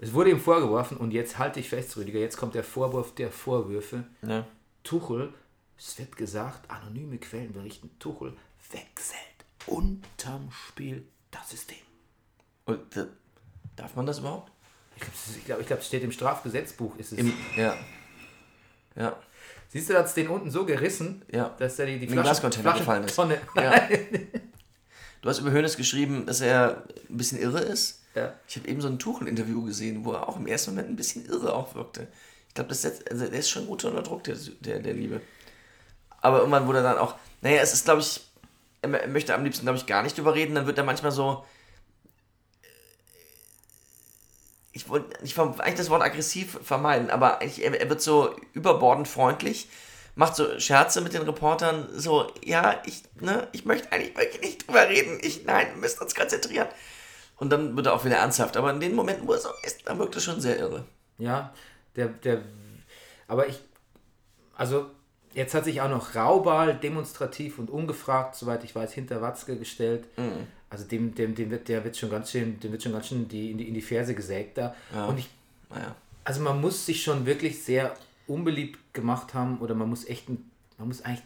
Es wurde ihm vorgeworfen und jetzt halte ich fest, Rüdiger, jetzt kommt der Vorwurf der Vorwürfe. ja. Tuchel, es wird gesagt, anonyme Quellen berichten, Tuchel wechselt unterm Spiel das System. Und, darf man das überhaupt? Ich glaube, ich glaub, ich glaub, es steht im Strafgesetzbuch. Ist es. Im, ja. Ja. Siehst du, da hat es den unten so gerissen, Ja. dass er die, die den Glascontainer gefallen ist. Tonne. Ja. Du hast über Hönes geschrieben, dass er ein bisschen irre ist. Ja. Ich habe eben so ein Tuchel-Interview gesehen, wo er auch im ersten Moment ein bisschen irre auch wirkte. Ich glaube, das also der ist schon gut unter Druck, der, der, der Liebe. Aber irgendwann wurde er dann auch, naja, es ist, glaube ich, er mö- möchte am liebsten, glaube ich, gar nicht drüber reden. Dann wird er manchmal so, ich wollte ich wollte eigentlich das Wort aggressiv vermeiden, aber eigentlich, er, er wird so überbordend freundlich, macht so Scherze mit den Reportern, so, ja, ich, ne, ich möchte eigentlich wirklich nicht drüber reden, ich, nein, wir müssen uns konzentrieren. Und dann wird er auch wieder ernsthaft, aber in den Momenten, wo er so ist, dann wirkt er schon sehr irre. Ja, der, der, aber ich, also jetzt hat sich auch noch Raubal demonstrativ und ungefragt, soweit ich weiß, hinter Watzke gestellt. Mhm. Also dem, dem, dem wird, der wird schon ganz schön, dem wird schon ganz schön die, in, die, in die Ferse gesägt da. Und ich, Naja. also man muss sich schon wirklich sehr unbeliebt gemacht haben oder man muss echt, ein, man muss eigentlich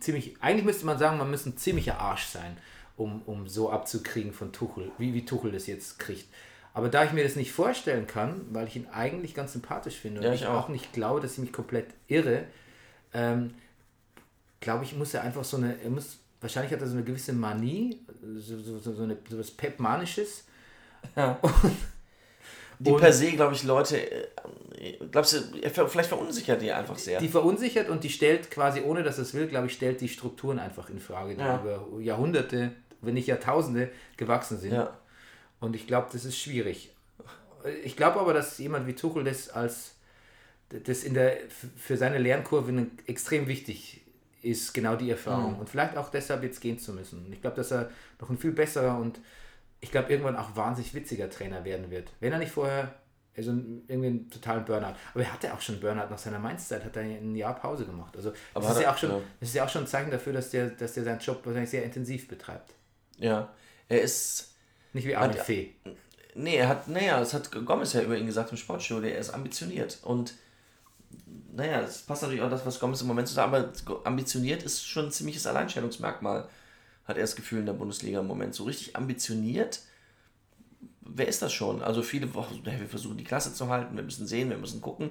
ziemlich, eigentlich müsste man sagen, man muss ein ziemlicher Arsch sein, um, um so abzukriegen von Tuchel, wie, wie Tuchel das jetzt kriegt. Aber da ich mir das nicht vorstellen kann, weil ich ihn eigentlich ganz sympathisch finde und Ja, ich ich auch. auch. nicht glaube, dass ich mich komplett irre, ähm, glaube ich, muss er einfach so eine, er muss, wahrscheinlich hat er so eine gewisse Manie, so, so, so, eine, so was Pep-Manisches. Die Und- per se, glaube ich, Leute, äh, glaubst du, vielleicht verunsichert die einfach sehr. Die verunsichert und die stellt quasi, ohne dass es will, glaube ich, stellt die Strukturen einfach in Frage, die Ja. über Jahrhunderte, wenn nicht Jahrtausende gewachsen sind. ja. Und ich glaube, das ist schwierig. Ich glaube aber, dass jemand wie Tuchel das als das in der für seine Lernkurve extrem wichtig ist, genau die Erfahrung. Mhm. Und vielleicht auch deshalb jetzt gehen zu müssen. Ich glaube, dass er noch ein viel besserer und ich glaube irgendwann auch wahnsinnig witziger Trainer werden wird. Wenn er nicht vorher also irgendwie einen totalen Burnout. Aber er hatte auch schon Burnout nach seiner Mainz-Zeit, hat er ein Jahr Pause gemacht. Also Aber das ist, hat ja er- auch schon, ja. das ist ja auch schon ein Zeichen dafür, dass der, dass der seinen Job wahrscheinlich sehr intensiv betreibt. Ja. Er ist, Nicht wie Armin Fee. nee, er hat, naja, das hat Gomez ja über ihn gesagt im Sportstudio, er ist ambitioniert. Und naja, das passt natürlich auch das, was Gomez im Moment so sagt, aber ambitioniert ist schon ein ziemliches Alleinstellungsmerkmal, hat er das Gefühl in der Bundesliga im Moment. So richtig ambitioniert, wer ist das schon? Also viele, oh, wir versuchen die Klasse zu halten, wir müssen sehen, wir müssen gucken,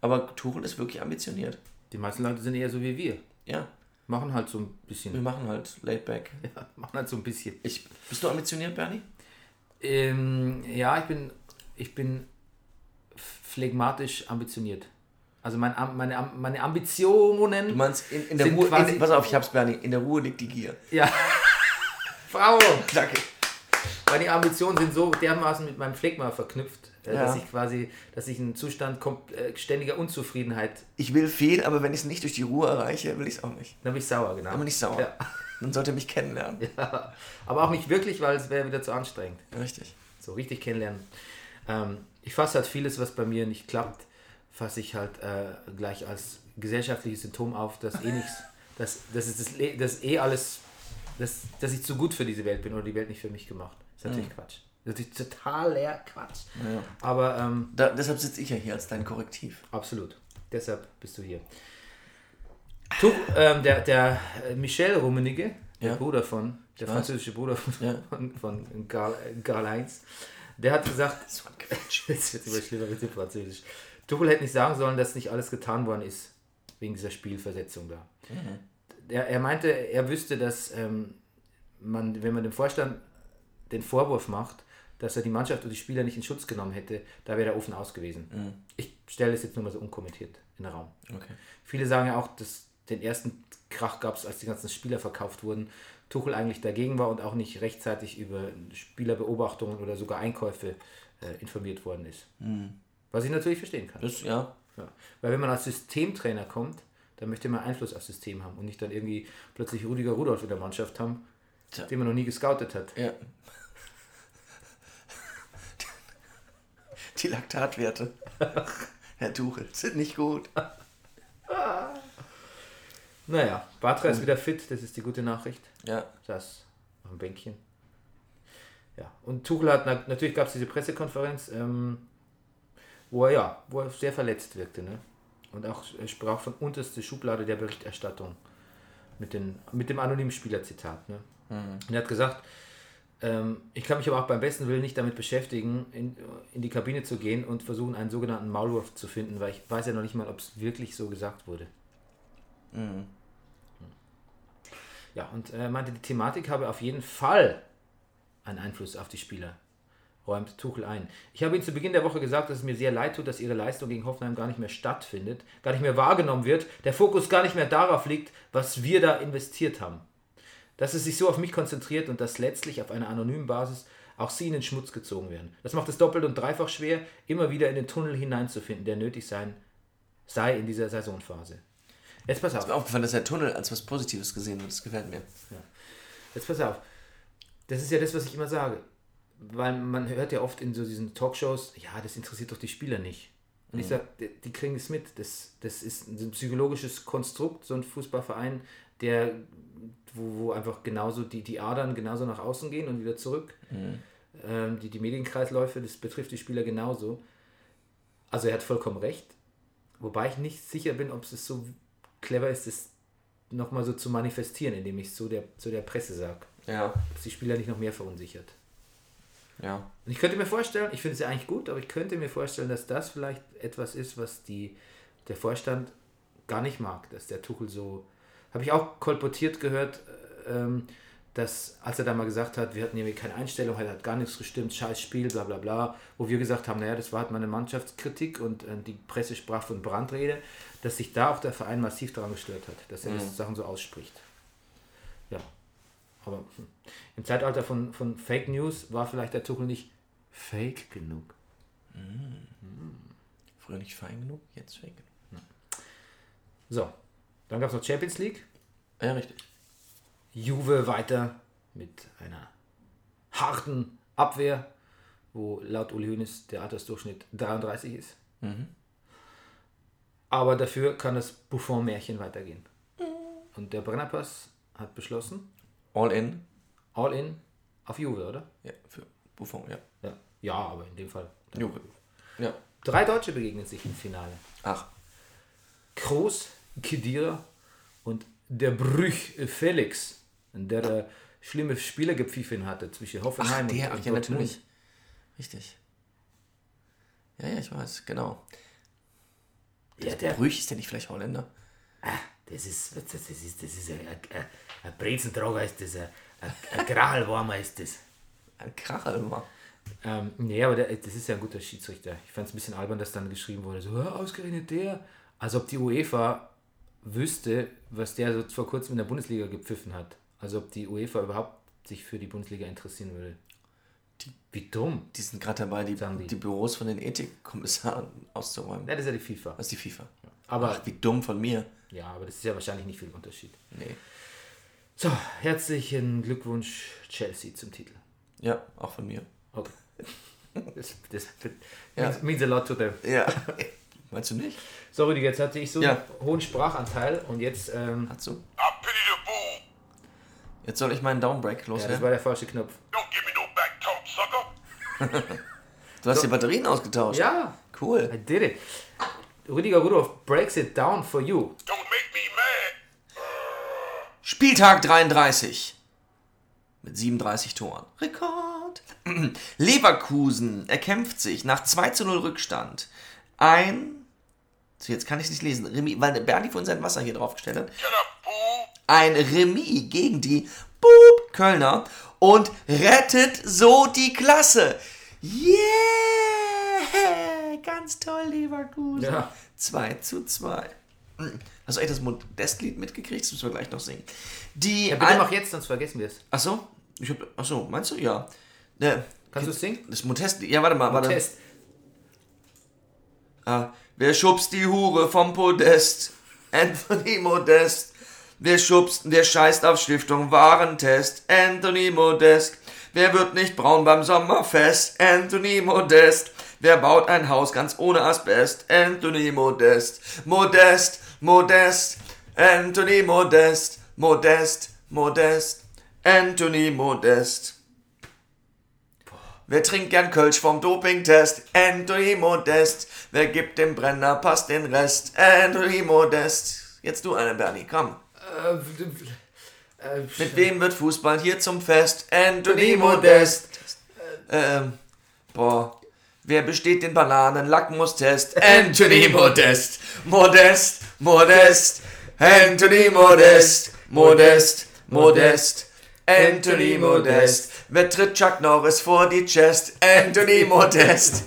aber Tuchel ist wirklich ambitioniert. Die meisten Leute sind eher so wie wir. Ja, Machen halt so ein wir bisschen. machen halt laid back. Ja, machen halt so ein bisschen. Ich, bist du ambitioniert, Bernie? Ähm, ja, ich bin, ich bin phlegmatisch ambitioniert. Also mein, meine, meine Ambitionen. Du meinst, in, in der Sind Ruhe, quasi- in, pass auf, ich hab's, Bernie, in der Ruhe liegt die Gier. Ja. Bravo! Danke. Meine Ambitionen sind so dermaßen mit meinem Phlegma verknüpft, äh, Ja. dass ich quasi, dass ich einen Zustand äh, ständiger Unzufriedenheit, Ich will viel, aber wenn ich es nicht durch die Ruhe erreiche, will ich es auch nicht. dann bin ich sauer, genau. Aber nicht sauer. Ja. Dann sollte er mich kennenlernen. Ja. Aber auch nicht wirklich, weil es wäre wieder zu anstrengend. Richtig. So richtig kennenlernen. Ähm, ich fasse halt vieles, was bei mir nicht klappt, fasse ich halt äh, gleich als gesellschaftliches Symptom auf, dass eh nichts, dass, dass, das, Le- dass eh alles, dass, dass ich zu gut für diese Welt bin oder die Welt nicht für mich gemacht. Das ist natürlich Quatsch. Das ist natürlich totaler Quatsch. Ja. Aber ähm, Da, deshalb sitze ich ja hier als dein Korrektiv. Absolut. Deshalb bist du hier. Tu, ähm, der der äh, Michel Rummenigge, der Ja. Bruder von, der weiß. französische Bruder von, Ja. von, von Karl, Karl Heinz, der hat gesagt, das wird immer schlimmer mit dem Französisch. Tuchel hätte nicht sagen sollen, dass nicht alles getan worden ist, wegen dieser Spielversetzung da. Er, er meinte, er wüsste, dass ähm, man, wenn man dem Vorstand den Vorwurf macht, dass er die Mannschaft und die Spieler nicht in Schutz genommen hätte, da wäre der Ofen aus gewesen. Ich stelle es jetzt nur mal so unkommentiert in den Raum. Okay. Viele sagen ja auch, dass den ersten Krach gab es, als die ganzen Spieler verkauft wurden. Tuchel eigentlich dagegen war und auch nicht rechtzeitig über Spielerbeobachtungen oder sogar Einkäufe äh, informiert worden ist. Was ich natürlich verstehen kann. Das, ja. Ja. Weil wenn man als Systemtrainer kommt, dann möchte man Einfluss aufs System haben und nicht dann irgendwie plötzlich Rudiger Rudolf in der Mannschaft haben, Tja. den man noch nie gescoutet hat. Ja. Die Laktatwerte. Herr Tuchel, sind nicht gut. Naja, Bartra ist wieder fit, das ist die gute Nachricht. Ja. auf dem Bänkchen. Ja, und Tuchel hat, na- natürlich gab es diese Pressekonferenz, ähm, wo er ja, wo er sehr verletzt wirkte, ne? Und auch er sprach von unterste Schublade der Berichterstattung mit, den, mit dem anonymen Spielerzitat, ne? Und er hat gesagt, ähm, ich kann mich aber auch beim besten Willen nicht damit beschäftigen, in, in die Kabine zu gehen und versuchen, einen sogenannten Maulwurf zu finden, weil ich weiß ja noch nicht mal, ob es wirklich so gesagt wurde. Ja, und er meinte, die Thematik habe auf jeden Fall einen Einfluss auf die Spieler, räumt Tuchel ein. Ich habe ihm zu Beginn der Woche gesagt, dass es mir sehr leid tut, dass ihre Leistung gegen Hoffenheim gar nicht mehr stattfindet, gar nicht mehr wahrgenommen wird, der Fokus gar nicht mehr darauf liegt, was wir da investiert haben. Dass es sich so auf mich konzentriert und dass letztlich auf einer anonymen Basis auch sie in den Schmutz gezogen werden. Das macht es doppelt und dreifach schwer, immer wieder in den Tunnel hineinzufinden, der nötig sein sei in dieser Saisonphase. Jetzt pass auf. Ist mir aufgefallen, dass der Tunnel als was Positives gesehen wird. Das gefällt mir. Jetzt pass auf. Das ist ja das, was ich immer sage. Weil man hört ja oft in so diesen Talkshows, ja, das interessiert doch die Spieler nicht. Und ich sage, die, die kriegen es mit. Das, das ist ein psychologisches Konstrukt, so ein Fußballverein, der, wo, wo einfach genauso die, die Adern genauso nach außen gehen und wieder zurück. Ähm, die, die Medienkreisläufe, das betrifft die Spieler genauso. Also er hat vollkommen recht. Wobei ich nicht sicher bin, ob es so clever ist, das nochmal so zu manifestieren, indem ich es so der, zu der Presse sage Ja. dass die Spieler nicht noch mehr verunsichert. Ja. Und ich könnte mir vorstellen, ich finde es ja eigentlich gut, aber ich könnte mir vorstellen, dass das vielleicht etwas ist, was die, der Vorstand gar nicht mag, dass der Tuchel so, habe ich auch kolportiert gehört, äh, ähm, dass als er da mal gesagt hat, wir hatten irgendwie keine Einstellung, hat gar nichts gestimmt, scheiß Spiel, bla bla bla, wo wir gesagt haben, naja, das war halt mal eine Mannschaftskritik und äh, die Presse sprach von Brandrede, dass sich da auch der Verein massiv daran gestört hat, dass er das Sachen so ausspricht. Aber hm. im Zeitalter von, von Fake News war vielleicht der Tuchel nicht fake genug. Früher nicht fein genug, jetzt fake genug. So, dann gab es noch Champions League. Ja, richtig. Juve weiter mit einer harten Abwehr, wo laut Uli Hoeneß der Altersdurchschnitt 33 ist. Aber dafür kann das Buffon-Märchen weitergehen. Und der Brennerpass hat beschlossen, All in. all in auf Juve, oder? Ja, für Buffon, ja. Ja, ja aber in dem Fall. Juve. Ja. Drei Deutsche begegnen sich im Finale. Ach. Kroos, Kedira und der Brüch Felix, der äh, schlimme Spiele gepfiffen hatte zwischen Hoffenheim Ach, der, und, ach, ja, Dortmund. natürlich. Richtig. Ja, ja, ich weiß, genau. Ja, der, Brüch ist der nicht vielleicht Holländer? Das ist, das ist, das ist ein, ein, ein Brezentrager ist das, ein, ein, ein Grachelwarmer ist das. Ein Krachel war. Ähm, nee, aber der, das ist ja ein guter Schiedsrichter. Ich fand es ein bisschen albern, dass dann geschrieben wurde, so, "Ja, ausgerechnet der. Als ob die UEFA wüsste, was der so vor kurzem in der Bundesliga gepfiffen hat. Also ob die UEFA überhaupt sich für die Bundesliga interessieren würde. Wie dumm. Die sind gerade dabei, die, die. die Büros von den Ethikkommissaren auszuräumen. Ja, das ist ja die FIFA. Das ist die FIFA. Aber, Ach, wie dumm von mir. Ja, aber das ist ja wahrscheinlich nicht viel Unterschied. Nee. So, herzlichen Glückwunsch Chelsea zum Titel. Ja, auch von mir. Okay. Das, das Ja. means, a lot to them. Ja. Meinst du nicht? So, Rüdiger, jetzt hatte ich so Ja. einen hohen Sprachanteil und jetzt, ähm, so. I the fool. Jetzt soll ich meinen Downbreak ja, das loswerden. war der falsche Knopf. Don't give me no back talk, sucker. du hast die Batterien ausgetauscht. Ja, I Cool. did it. Rüdiger Rudolph breaks it down for you. Don't. Spieltag 33. Mit 37 Toren. Rekord. Leverkusen erkämpft sich nach 2 zu 0 Rückstand. Ein. So, jetzt kann ich es nicht lesen. Remis, weil Bernie von sein Wasser hier draufgestellt hat. Ein Remis gegen die Boop Kölner und rettet so die Klasse. Yeah! Ganz toll, Leverkusen. Ja. 2 zu 2. Hast du echt das Modestlied mitgekriegt? Das müssen wir gleich noch singen. Die Ja, bitte Al- mach jetzt, sonst vergessen wir es. Ach so, ich hab, ach so, meinst du? Ja. Ne, Kannst du es singen? das Modest, ja, warte mal, warte. Test. Ah, wer schubst die Hure vom Podest? Anthony Modest. Wer schubst, wer scheißt auf Stiftung Warentest? Anthony Modest. Wer wird nicht braun beim Sommerfest? Anthony Modest. Wer baut ein Haus ganz ohne Asbest? Anthony Modest. Modest, Modest. Anthony Modest. Modest, Modest. Anthony Modest. Wer trinkt gern Kölsch vom Dopingtest? Anthony Modest. Wer gibt dem Brenner, passt den Rest? Anthony Modest. Jetzt du eine, Bernie, komm. Äh, Mit wem wird Fußball hier zum Fest? Anthony Modest. Ähm, boah. Wer besteht den Bananen-Lackmustest? Anthony Modest. Modest, Modest. Anthony Modest. Modest, Modest. Anthony Modest. Wer tritt Chuck Norris vor die Chest? Anthony Modest.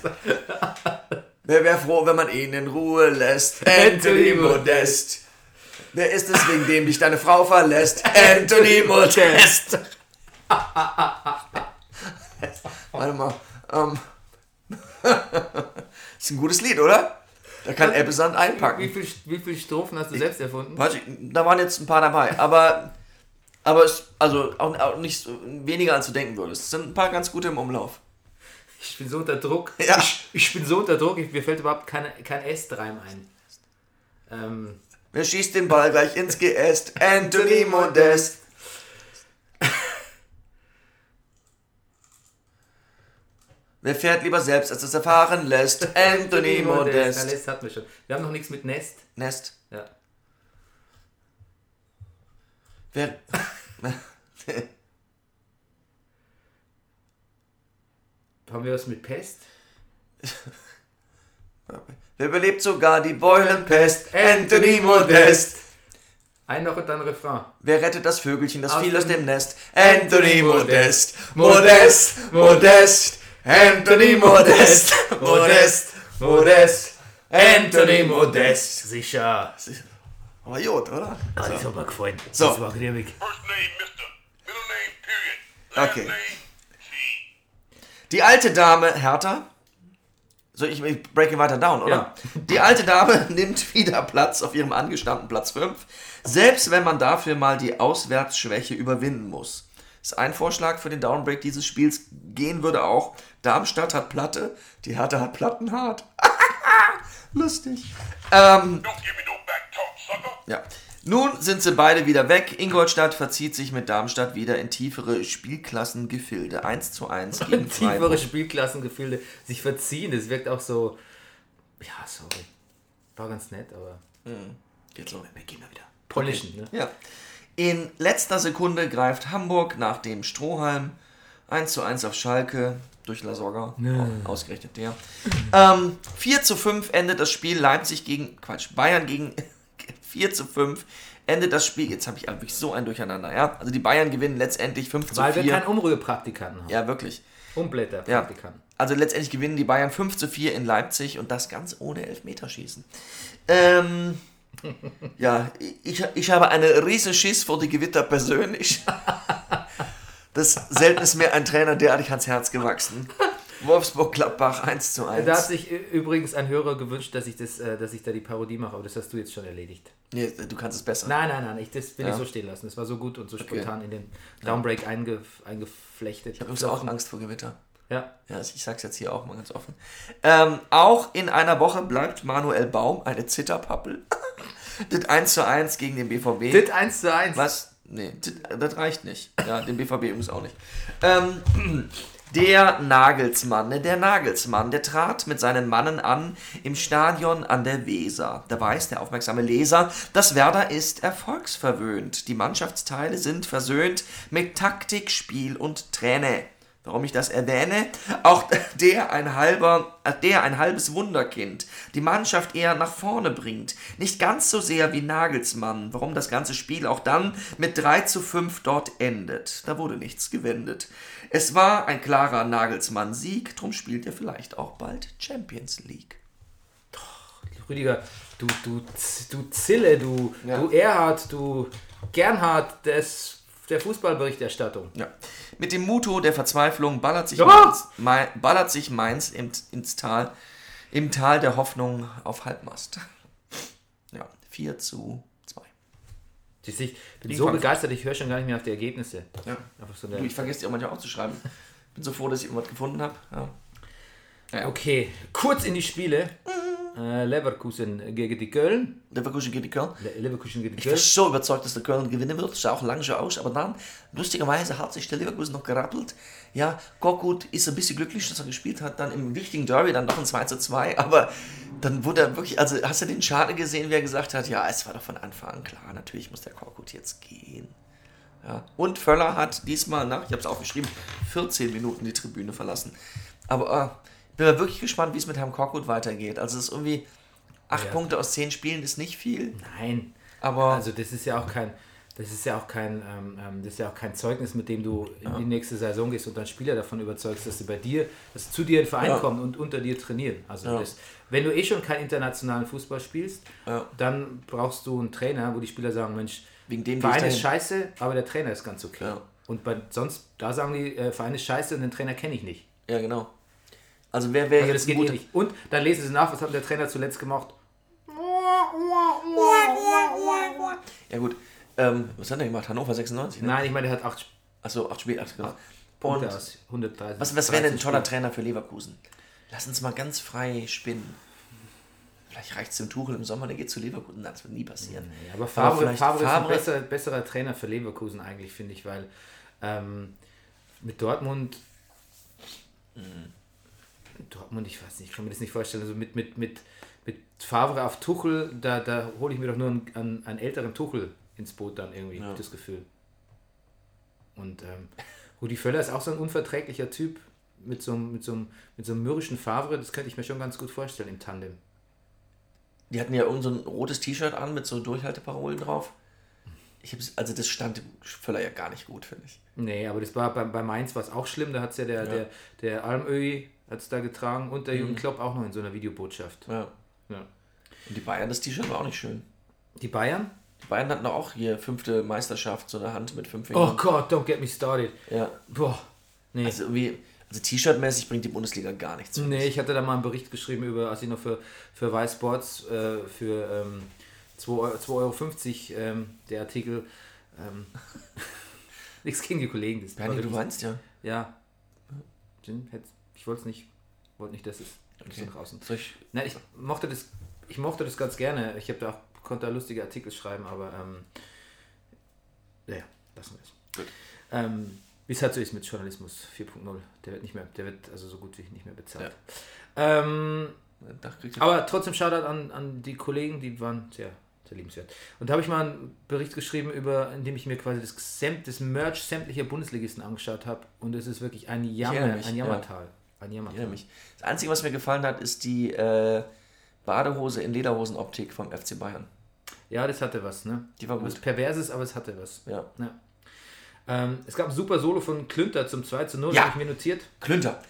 Wer wäre froh, wenn man ihn in Ruhe lässt? Anthony Modest. Wer ist es, wegen dem dich deine Frau verlässt? Anthony Modest. Warte mal. Ähm. ist ein gutes Lied, oder? Da kann Ebbesand wie, einpacken. viel, wie viele Strophen hast du selbst erfunden? Ich, da waren jetzt ein paar dabei, aber aber es also auch, auch nicht weniger als du denken würdest. Es sind ein paar ganz gute im Umlauf. Ich bin so unter Druck. Ja. Ich, ich bin so unter Druck, ich, mir fällt überhaupt keine, kein S-Reim ein. Ähm, Wer schießt den Ball gleich ins Geäst? Anthony Modest. Wer fährt lieber selbst, als es erfahren lässt? Anthony Modest. Nest hatten wir schon. Wir haben noch nichts mit Nest. Nest. Ja. Wer. Haben wir was mit Pest? Wer überlebt sogar die Beulenpest? Anthony Modest. Ein noch und dann Refrain. Wer rettet das Vögelchen, das Aus fiel aus dem- dem Nest? Anthony Modest. Modest. Modest. Anthony Modest. Modest. Modest. Anthony Modest. Sicher. Aber Jod, oder? Ah, das hat mir gefallen. So. Das war grimmig. First name, Mr. Middle name, period. Last Okay. Die alte Dame, Hertha. So, ich, ich break ihn weiter down, oder? Ja. Die alte Dame nimmt wieder Platz auf ihrem angestammten Platz 5, selbst wenn man dafür mal die Auswärtsschwäche überwinden muss. Das ist ein Vorschlag für den Downbreak dieses Spiels. Gehen würde auch. Darmstadt hat Platte, die Hertha hat Plattenhart. Lustig. Ähm, Don't give me no back talk, sucker. ja. Nun sind sie beide wieder weg. Ingolstadt verzieht sich mit Darmstadt wieder in tiefere Spielklassengefilde. 1 zu 1 gegen Tiefere Freiburg. Spielklassengefilde sich verziehen. Das wirkt auch so. Ja, sorry. War ganz nett, aber. Geht so. Wir gehen mal wieder. Polischen, ne? Ja. In letzter Sekunde greift Hamburg nach dem Strohhalm 1 zu 1 auf Schalke durch Lasogga. Oh, ausgerechnet der. Ähm, 4 zu 5 endet das Spiel. Leipzig gegen, Quatsch, Bayern gegen 4 zu 5 endet das Spiel. Jetzt habe ich wirklich so ein Durcheinander, ja. Also die Bayern gewinnen letztendlich 5 zu Weil wir 4. keinen Umrührpraktikanten haben. Ja, wirklich. Ja. Umblätterpraktikanten. Also letztendlich gewinnen die Bayern 5 zu 4 in Leipzig und das ganz ohne Elfmeterschießen. Ähm, ja, ich, ich habe eine riesen Schiss vor die Gewitter persönlich. Das selten ist mir ein Trainer derartig ans Herz gewachsen. Wolfsburg-Gladbach 1 zu 1. Da hat sich übrigens ein Hörer gewünscht, dass ich, das, äh, dass ich da die Parodie mache, aber das hast du jetzt schon erledigt. Nee, du kannst es besser. Nein, nein, nein, ich, das will Ja. ich so stehen lassen. Das war so gut und so spontan in den Downbreak einge, eingeflechtet. Ich habe übrigens auch Angst vor Gewitter. Ja. Ja, ich sag's jetzt hier auch mal ganz offen. Ähm, auch in einer Woche bleibt Manuel Baum eine Zitterpappel. Das 1 zu 1 gegen den BVB. Dit 1 zu 1. Was? Nee, das- reicht nicht. Ja, den BVB übrigens auch nicht. Ähm, der Nagelsmann, ne, der Nagelsmann, der trat mit seinen Mannen an im Stadion an der Weser. Da weiß der aufmerksame Leser, dass Werder ist erfolgsverwöhnt. Die Mannschaftsteile sind versöhnt mit Taktik, Spiel und Träne. Warum ich das erwähne? Auch der ein halber, äh, der ein halbes Wunderkind, die Mannschaft eher nach vorne bringt. Nicht ganz so sehr wie Nagelsmann, warum das ganze Spiel auch dann mit 3 zu 5 dort endet. Da wurde nichts gewendet. Es war ein klarer Nagelsmann-Sieg, drum spielt er vielleicht auch bald Champions League. Rüdiger, du, du, du Zille, du, Ja. du Erhard, du Gernhard des, der Fußballberichterstattung. Ja. Mit dem Muto der Verzweiflung ballert sich, Ja. Mainz, Mai- ballert sich Mainz im, ins Tal, im Tal der Hoffnung auf Halbmast. Ja, 4 zu 2. Siehst du, Ich bin so begeistert, ich höre schon gar nicht mehr auf die Ergebnisse. Ja. So Du, ich vergesse die auch manchmal aufzuschreiben. Bin so froh, dass ich irgendwas gefunden habe. Ja. okay, kurz in die Spiele. Äh, Leverkusen gegen die Köln. Leverkusen gegen die Köln. Le Leverkusen gegen die Ich war Köln. so überzeugt, dass der Köln gewinnen wird. Sah auch lange so aus. Aber dann, lustigerweise, hat sich der Leverkusen noch gerappelt. Ja, Korkut ist ein bisschen glücklich, dass er gespielt hat. Dann im wichtigen Derby dann noch ein 2 zu 2. Aber dann wurde er wirklich, also hast du den Schade gesehen, wie er gesagt hat, ja, es war doch von Anfang an klar, natürlich muss der Korkut jetzt gehen. Ja. Und Völler hat diesmal nach, ich habe es aufgeschrieben, 14 Minuten die Tribüne verlassen. Aber äh, bin mal wirklich gespannt, wie es mit Herrn Korkut weitergeht. Also es ist irgendwie, acht Ja. Punkte aus 10 Spielen ist nicht viel. Nein. Aber Also das ist ja auch kein, das ist ja auch kein, ähm, ähm, das ist ja auch kein Zeugnis, mit dem du in die nächste Saison gehst und deinen Spieler davon überzeugst, dass sie bei dir, dass sie zu dir in den Verein Ja. kommen und unter dir trainieren. Also Ja. das, wenn du eh schon keinen internationalen Fußball spielst, Ja. dann brauchst du einen Trainer, wo die Spieler sagen, Mensch, Wegen dem Verein ist scheiße, aber der Trainer ist ganz okay. Ja. Und bei, sonst, da sagen die, äh, Verein ist scheiße und den Trainer kenne ich nicht. Ja, genau. Also wer wäre Also das jetzt geht ein eh nicht. Und dann lesen sie nach, was hat der Trainer zuletzt gemacht? Ja gut. Ähm, was hat er gemacht? Hannover 96, ne? Nein, ich meine, der hat acht Achso, acht Spiele, acht. Punkte Und aus 130. was, was wäre denn ein 13 toller Spielen. Trainer für Leverkusen? Lass uns mal ganz frei spinnen. Vielleicht reicht es dem Tuchel im Sommer, der geht zu Leverkusen. Nein, das wird nie passieren. Ja, aber Favre, vielleicht Favre, ist ein Favre- besser, besserer Trainer für Leverkusen eigentlich, finde ich, weil ähm, mit Dortmund, Dortmund, ich weiß nicht, ich kann mir das nicht vorstellen, also mit, mit, mit, mit Favre auf Tuchel, da, da hole ich mir doch nur einen, einen, einen älteren Tuchel ins Boot dann irgendwie, ich das Gefühl. Und ähm, Rudi Völler ist auch so ein unverträglicher Typ mit so, einem- mit, so, mit so einem mürrischen Favre, das könnte ich mir schon ganz gut vorstellen im Tandem. Die hatten ja irgend so ein rotes T-Shirt an mit so Durchhalteparolen drauf. Ich hab's, also das stand Völler ja gar nicht gut, finde ich. Nee, aber das war bei, bei Mainz war es auch schlimm. Da hat es ja der, der, der Almöhi hat es da getragen und der Jürgen Klopp auch noch in so einer Videobotschaft. Ja. Ja. Und die Bayern, das T-Shirt war auch nicht schön. Die Bayern? Die Bayern hatten doch auch hier fünfte Meisterschaft, so eine Hand mit fünf Oh Fingern. Gott, don't get me started. Ja. Boah. Nee. Also irgendwie, also T-Shirt-mäßig bringt die Bundesliga gar nichts. nee, ich. ich hatte da mal einen Bericht geschrieben über, als ich noch für, für Weiß Sports äh, für ähm, 2,50 Euro, 2,50 Euro ähm, der Artikel. Ähm, nichts gegen die Kollegen. Das war Bernie, du meinst ja. Ja. Hätt's- Ich wollte es nicht, wollte nicht, dass es Okay. draußen. Soll ich, Nein, ich mochte das, ich mochte das ganz gerne. Ich habe da auch, konnte da lustige Artikel schreiben, aber ähm, naja, lassen wir es. Gut. Ähm, wie es halt so ist mit Journalismus 4.0. Der wird nicht mehr, der wird also so gut wie nicht mehr bezahlt. Ähm, kriegst du Aber trotzdem Shoutout an, an die Kollegen, die waren sehr, sehr liebenswert. Und da habe ich mal einen Bericht geschrieben, über, in dem ich mir quasi das, Gesamt, das Merch sämtlicher Bundesligisten angeschaut habe. Und es ist wirklich ein, Jammer, mich, ein ja. Jammertal. Ein Ich Jammertal. mich. Das Einzige, was mir gefallen hat, ist die äh, Badehose in Lederhosenoptik vom FC Bayern. Ja, das hatte was, ne? Die war Was gut. Perverses, aber es hatte was. Ja. Ja. Ähm, es gab ein super Solo von Klünter zum 2 zu 0, Ja. habe ich mir notiert. Klünter.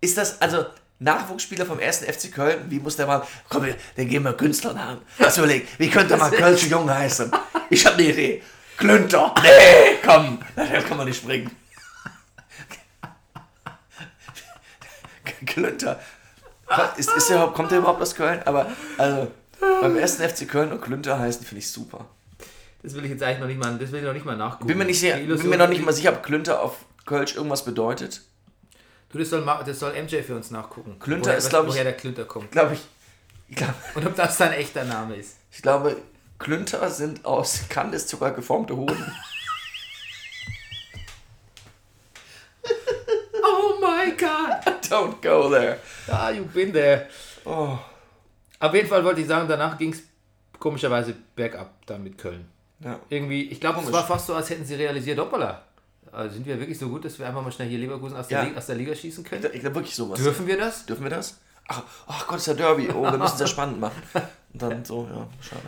Ist das, also Nachwuchsspieler vom 1. FC Köln, wie muss der mal, komm, den geben wir Künstlernamen. Lass überlegen, wie könnte mal Kölsche Junge heißen? Ich habe eine Idee. Klünter. Nee, komm, das kann man nicht bringen. Klünter. Ist, ist der, kommt der überhaupt aus Köln? Aber also, beim 1. FC Köln und Klünter heißen, finde ich super. Das will ich jetzt eigentlich noch nicht mal, das will ich noch nicht mal nachgucken. Bin mir, nicht Die bin mir noch nicht mal sicher, ob Klünter auf Kölsch irgendwas bedeutet. Du, das soll, das soll MJ für uns nachgucken. Klünter woher, ist, was- glaub ich- Woher der Klünter kommt. Glaube ich. Ich glaube, Und ob das sein echter Name ist. ich glaube, Klünter sind aus Kandiszucker geformte Hoden. Oh my God! Don't go there. Ah, you been there. Oh. Auf jeden Fall wollte ich sagen, danach ging es komischerweise bergab dann mit Köln. Ja. Irgendwie, ich glaube, es war fast so, als hätten sie realisiert, hoppala. Also sind wir wirklich so gut, dass wir einfach mal schnell hier Leverkusen aus der, Ja. Liga, aus der Liga schießen Ich können? glaube glaub wirklich sowas. Dürfen wir das? Dürfen wir das? Ach, ach Gott, ist ja Derby. Oh, wir müssen es ja spannend machen. Und dann so, ja, schade.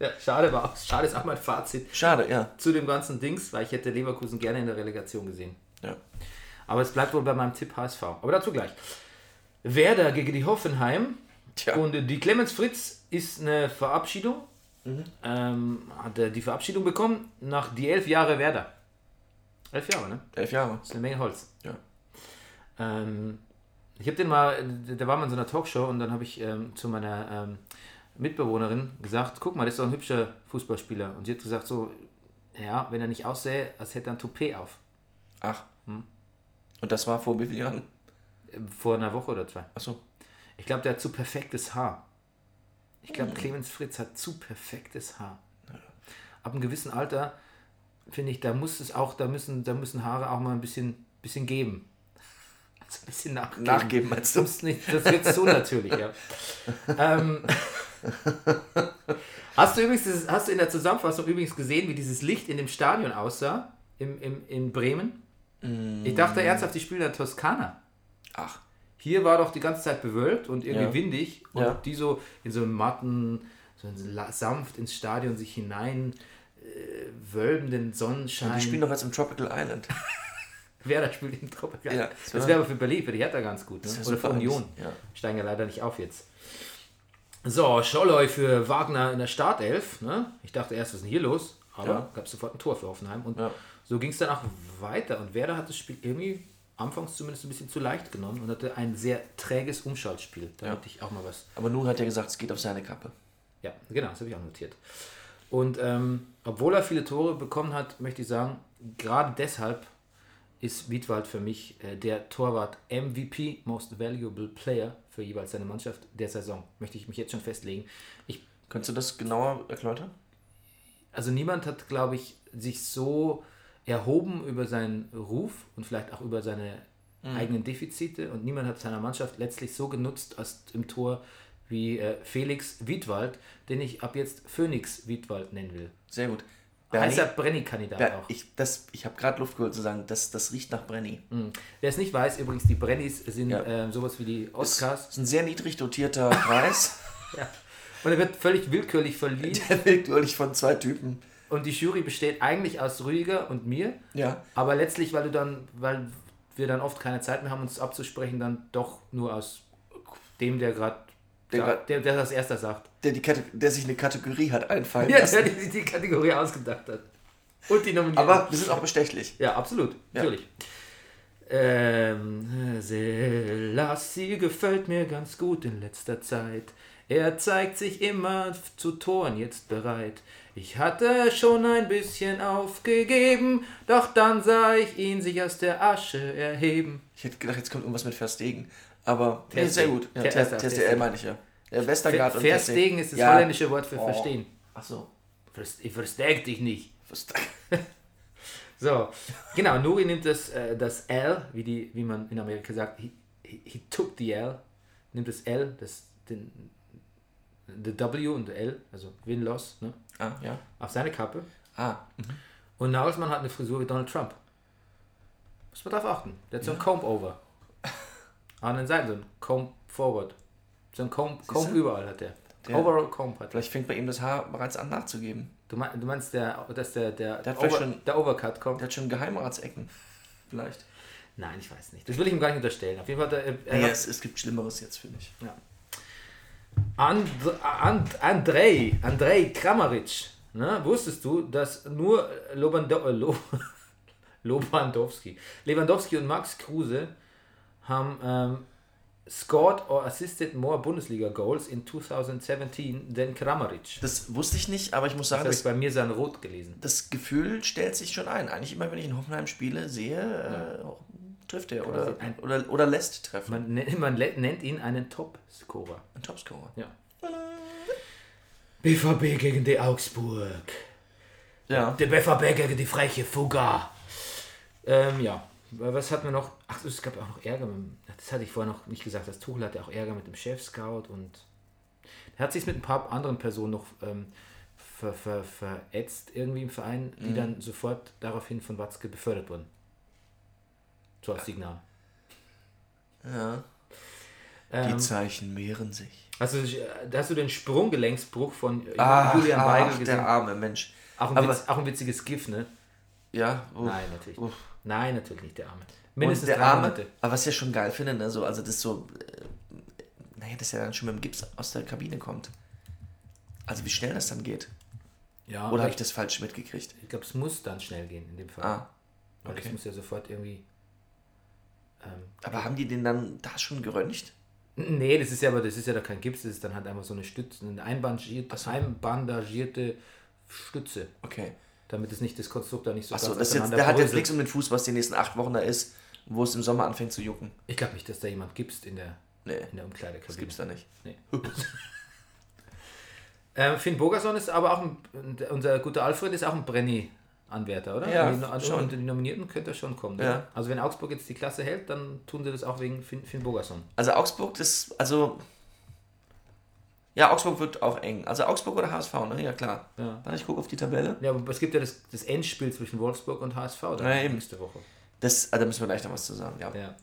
Ja, schade war Schade ist auch mein Fazit Schade, ja. zu dem ganzen Dings, weil ich hätte Leverkusen gerne in der Relegation gesehen. ja. Aber es bleibt wohl bei meinem Tipp HSV. Aber dazu gleich. Werder gegen die Hoffenheim. Tja. Und die Clemens Fritz ist eine Verabschiedung. Mhm. Ähm, hat er die Verabschiedung bekommen nach die elf Jahre Werder. Elf Jahre, ne? Elf Jahre. Das ist eine Menge Holz. Ja. Ähm, ich habe den mal, der war mal in so einer Talkshow und dann habe ich ähm, zu meiner ähm, Mitbewohnerin gesagt, guck mal, das ist doch ein hübscher Fußballspieler. Und sie hat gesagt so, ja, wenn er nicht aussähe, als hätte er ein Toupet auf. Ach. Hm. Und das war vor wie vielen Jahren? Ähm, Vor einer Woche oder zwei. Achso. Ich glaube, der hat zu perfektes Haar. Ich glaube, Clemens Fritz hat zu perfektes Haar. Ab einem gewissen Alter, finde ich, da muss es auch, da müssen, da müssen Haare auch mal ein bisschen, bisschen geben. Also ein bisschen nachgeben. Nachgeben, meinst du? Sonst nicht, das wird so natürlich, ja. ähm, hast du übrigens, dieses, hast du in der Zusammenfassung übrigens gesehen, wie dieses Licht in dem Stadion aussah? Im, im, in Bremen? Ich dachte ernsthaft, die spielen in der Toskana. Ach. Hier war doch die ganze Zeit bewölkt und irgendwie Ja. windig und Ja. die so in so einem matten, so sanft ins Stadion sich hinein wölbenden Sonnenschein. Die spielen doch jetzt im Tropical Island. Werder spielt im Tropical. Ja, das das wäre aber für Berlin, für die Hertha ganz gut. Ne? Oder für Union. ja. Steigen ja leider nicht auf jetzt. So, Scholloy für Wagner in der Startelf. Ne? Ich dachte erst, was ist denn hier los? Aber Ja. gab es sofort ein Tor für Hoffenheim. Und so ging es dann auch weiter. Und Werder hat das Spiel irgendwie anfangs zumindest ein bisschen zu leicht genommen und hatte ein sehr träges Umschaltspiel. Da hatte ich auch mal was. Aber Nur hat ja gesagt, es geht auf seine Kappe. Ja, genau, das habe ich auch notiert. Und ähm, obwohl er viele Tore bekommen hat, möchte ich sagen, gerade deshalb ist Wiedwald für mich äh, der Torwart MVP, Most Valuable Player für jeweils seine Mannschaft der Saison. Möchte ich mich jetzt schon festlegen. Ich, Könntest du das genauer erläutern? also niemand hat, glaube ich, sich so erhoben über seinen Ruf und vielleicht auch über seine eigenen Defizite und niemand hat seiner Mannschaft letztlich so genutzt als im Tor wie äh, Felix Wiedwald, den ich ab jetzt Phoenix Wiedwald nennen will. Sehr gut. Heißer Brenny-Kandidat Ber- auch. ich das, ich habe gerade Luft geholt zu sagen, das, das riecht nach Brenny. Wer es nicht weiß, übrigens, die Brennys sind Ja. ähm, sowas wie die Oscars. Das ist ein sehr niedrig dotierter Preis. Ja. Und er wird völlig willkürlich verliehen. Der willkürlich von zwei Typen. Und die Jury besteht eigentlich aus Rüdiger und mir. Ja. Aber letztlich, weil du dann, weil wir dann oft keine Zeit mehr haben, uns abzusprechen, dann doch nur aus dem, der gerade Der der, grad- der, der das erste sagt. Der, die der sich eine Kategorie hat einfallen Ja, lassen. der die, die Kategorie ausgedacht hat. Und die Nominierung. Aber wir sind auch bestechlich. Ja, absolut. Ja. Natürlich. Ähm, Selassie gefällt mir ganz gut in letzter Zeit. Er zeigt sich immer zu Toren jetzt bereit. Ich hatte schon ein bisschen aufgegeben, doch dann sah ich ihn sich aus der Asche erheben. Ich hätte gedacht, jetzt kommt irgendwas mit Verstegen. Aber nee, sehr gut. Ja, Ter- Ter- Ter- TSDL Terstegen. meine ich ja. Der Westergaard und Verstegen ist das Ja. holländische Wort für Oh. verstehen. Ach so. Ich versteg dich nicht. Verste- So, genau, Nuri nimmt das, äh, das L, wie, die, wie man in Amerika sagt, he, he, he took the L. nimmt das L, das, den, the W und the L, also Win-Loss, ne, Ah, ja. auf seine Kappe. Ah, Und Nagelsmann hat eine Frisur wie Donald Trump. Muss man darauf achten. Der hat so ein Comb-Over. An den Seiten so ein Comb-Forward. So ein Comb, Comb überall hat der. Der- Overall Comb hat der. vielleicht fängt bei ihm das Haar bereits an nachzugeben. Du, mein, du meinst, der, dass der, der, Der Over, schon- der Overcut kommt? Der hat schon Geheimratsecken. Vielleicht. Nein, ich weiß nicht. Das will ich ihm gar nicht unterstellen. Auf jeden Fall, der, er Ja, hat- es, es gibt Schlimmeres jetzt, finde ich. And, And, Andrei, Andrei Kramaric. Ne? Wusstest du, dass nur Lobando, äh, Lo, Lewandowski, Lewandowski und Max Kruse haben ähm, scored or assisted more Bundesliga goals in 2017 than Kramaric. Das wusste ich nicht, aber ich muss Das sagen, ich das, bei mir sein Rot gelesen. das Gefühl stellt sich schon ein. Eigentlich immer, wenn ich in Hoffenheim spiele, sehe, äh, trifft er oder, ein- oder, oder lässt treffen. Man, ne- man nennt ihn einen Top-Scorer. Ein Topscorer. Ja. BVB gegen die Augsburg. Ja. Der BVB gegen die freche Fugger. Ähm, ja. Was hatten wir noch? Ach, es gab auch noch Ärger. Mit, dem- das hatte ich vorher noch nicht gesagt. Das Tuchel hatte auch Ärger mit dem Chef-Scout und er hat sich mit ein paar anderen Personen noch ähm, ver, ver, verätzt irgendwie im Verein, die dann sofort daraufhin von Watzke befördert wurden. So als Signal. ja. Die Ähm, Zeichen mehren sich. hast, du, äh, hast du den Sprunggelenksbruch von äh, Ach, Julian Weigel gesehen? der arme Mensch. Auch ein, Witz, auch ein witziges GIF, ne? Ja, uff, Nein, natürlich uff. nicht. Nein, natürlich nicht, der Arme. Mindestens der drei Arme, Monate. aber was ich ja schon geil finde, ne, so, also das so, äh, naja, dass er dann schon mit dem Gips aus der Kabine kommt. Also wie schnell das dann geht. Ja, Oder habe ich das falsch mitgekriegt? Ich glaube, es muss dann schnell gehen in dem Fall. Ah, Weil das okay. muss ja sofort irgendwie. Ähm, aber haben die den dann da schon geröntgt? nee, das ist ja aber das ist ja da kein Gips, das ist dann halt einfach so eine Stütze, eine einbandagierte, einbandagierte Stütze, Okay. Damit es nicht das Konstrukt da nicht so Achso, ganz jetzt, der hat jetzt nichts um den Fuß, was die nächsten acht Wochen da ist, wo es im Sommer anfängt zu jucken. Ich glaube nicht, dass da jemand gibst in der, Nee, in der Umkleidekabine. das gibt's da nicht. Nee. ähm, Finn Bogerson ist aber auch ein, unser guter Alfred ist auch ein Brenny-Anwärter, oder? Ja, die, also schon. unter die Nominierten könnte er schon kommen. Ja. Also wenn Augsburg jetzt die Klasse hält, dann tun sie das auch wegen Finn, Finn Bogerson. Also Augsburg, das, also, ja, Augsburg wird auch eng. Also Augsburg oder HSV, ne? Ja, klar. Ja. Warte, ich gucke auf die Tabelle. Ja, aber es gibt ja das, das Endspiel zwischen Wolfsburg und HSV dann Ja, eben. nächste Woche. Das, also da müssen wir gleich noch was zu sagen, ja. Ja.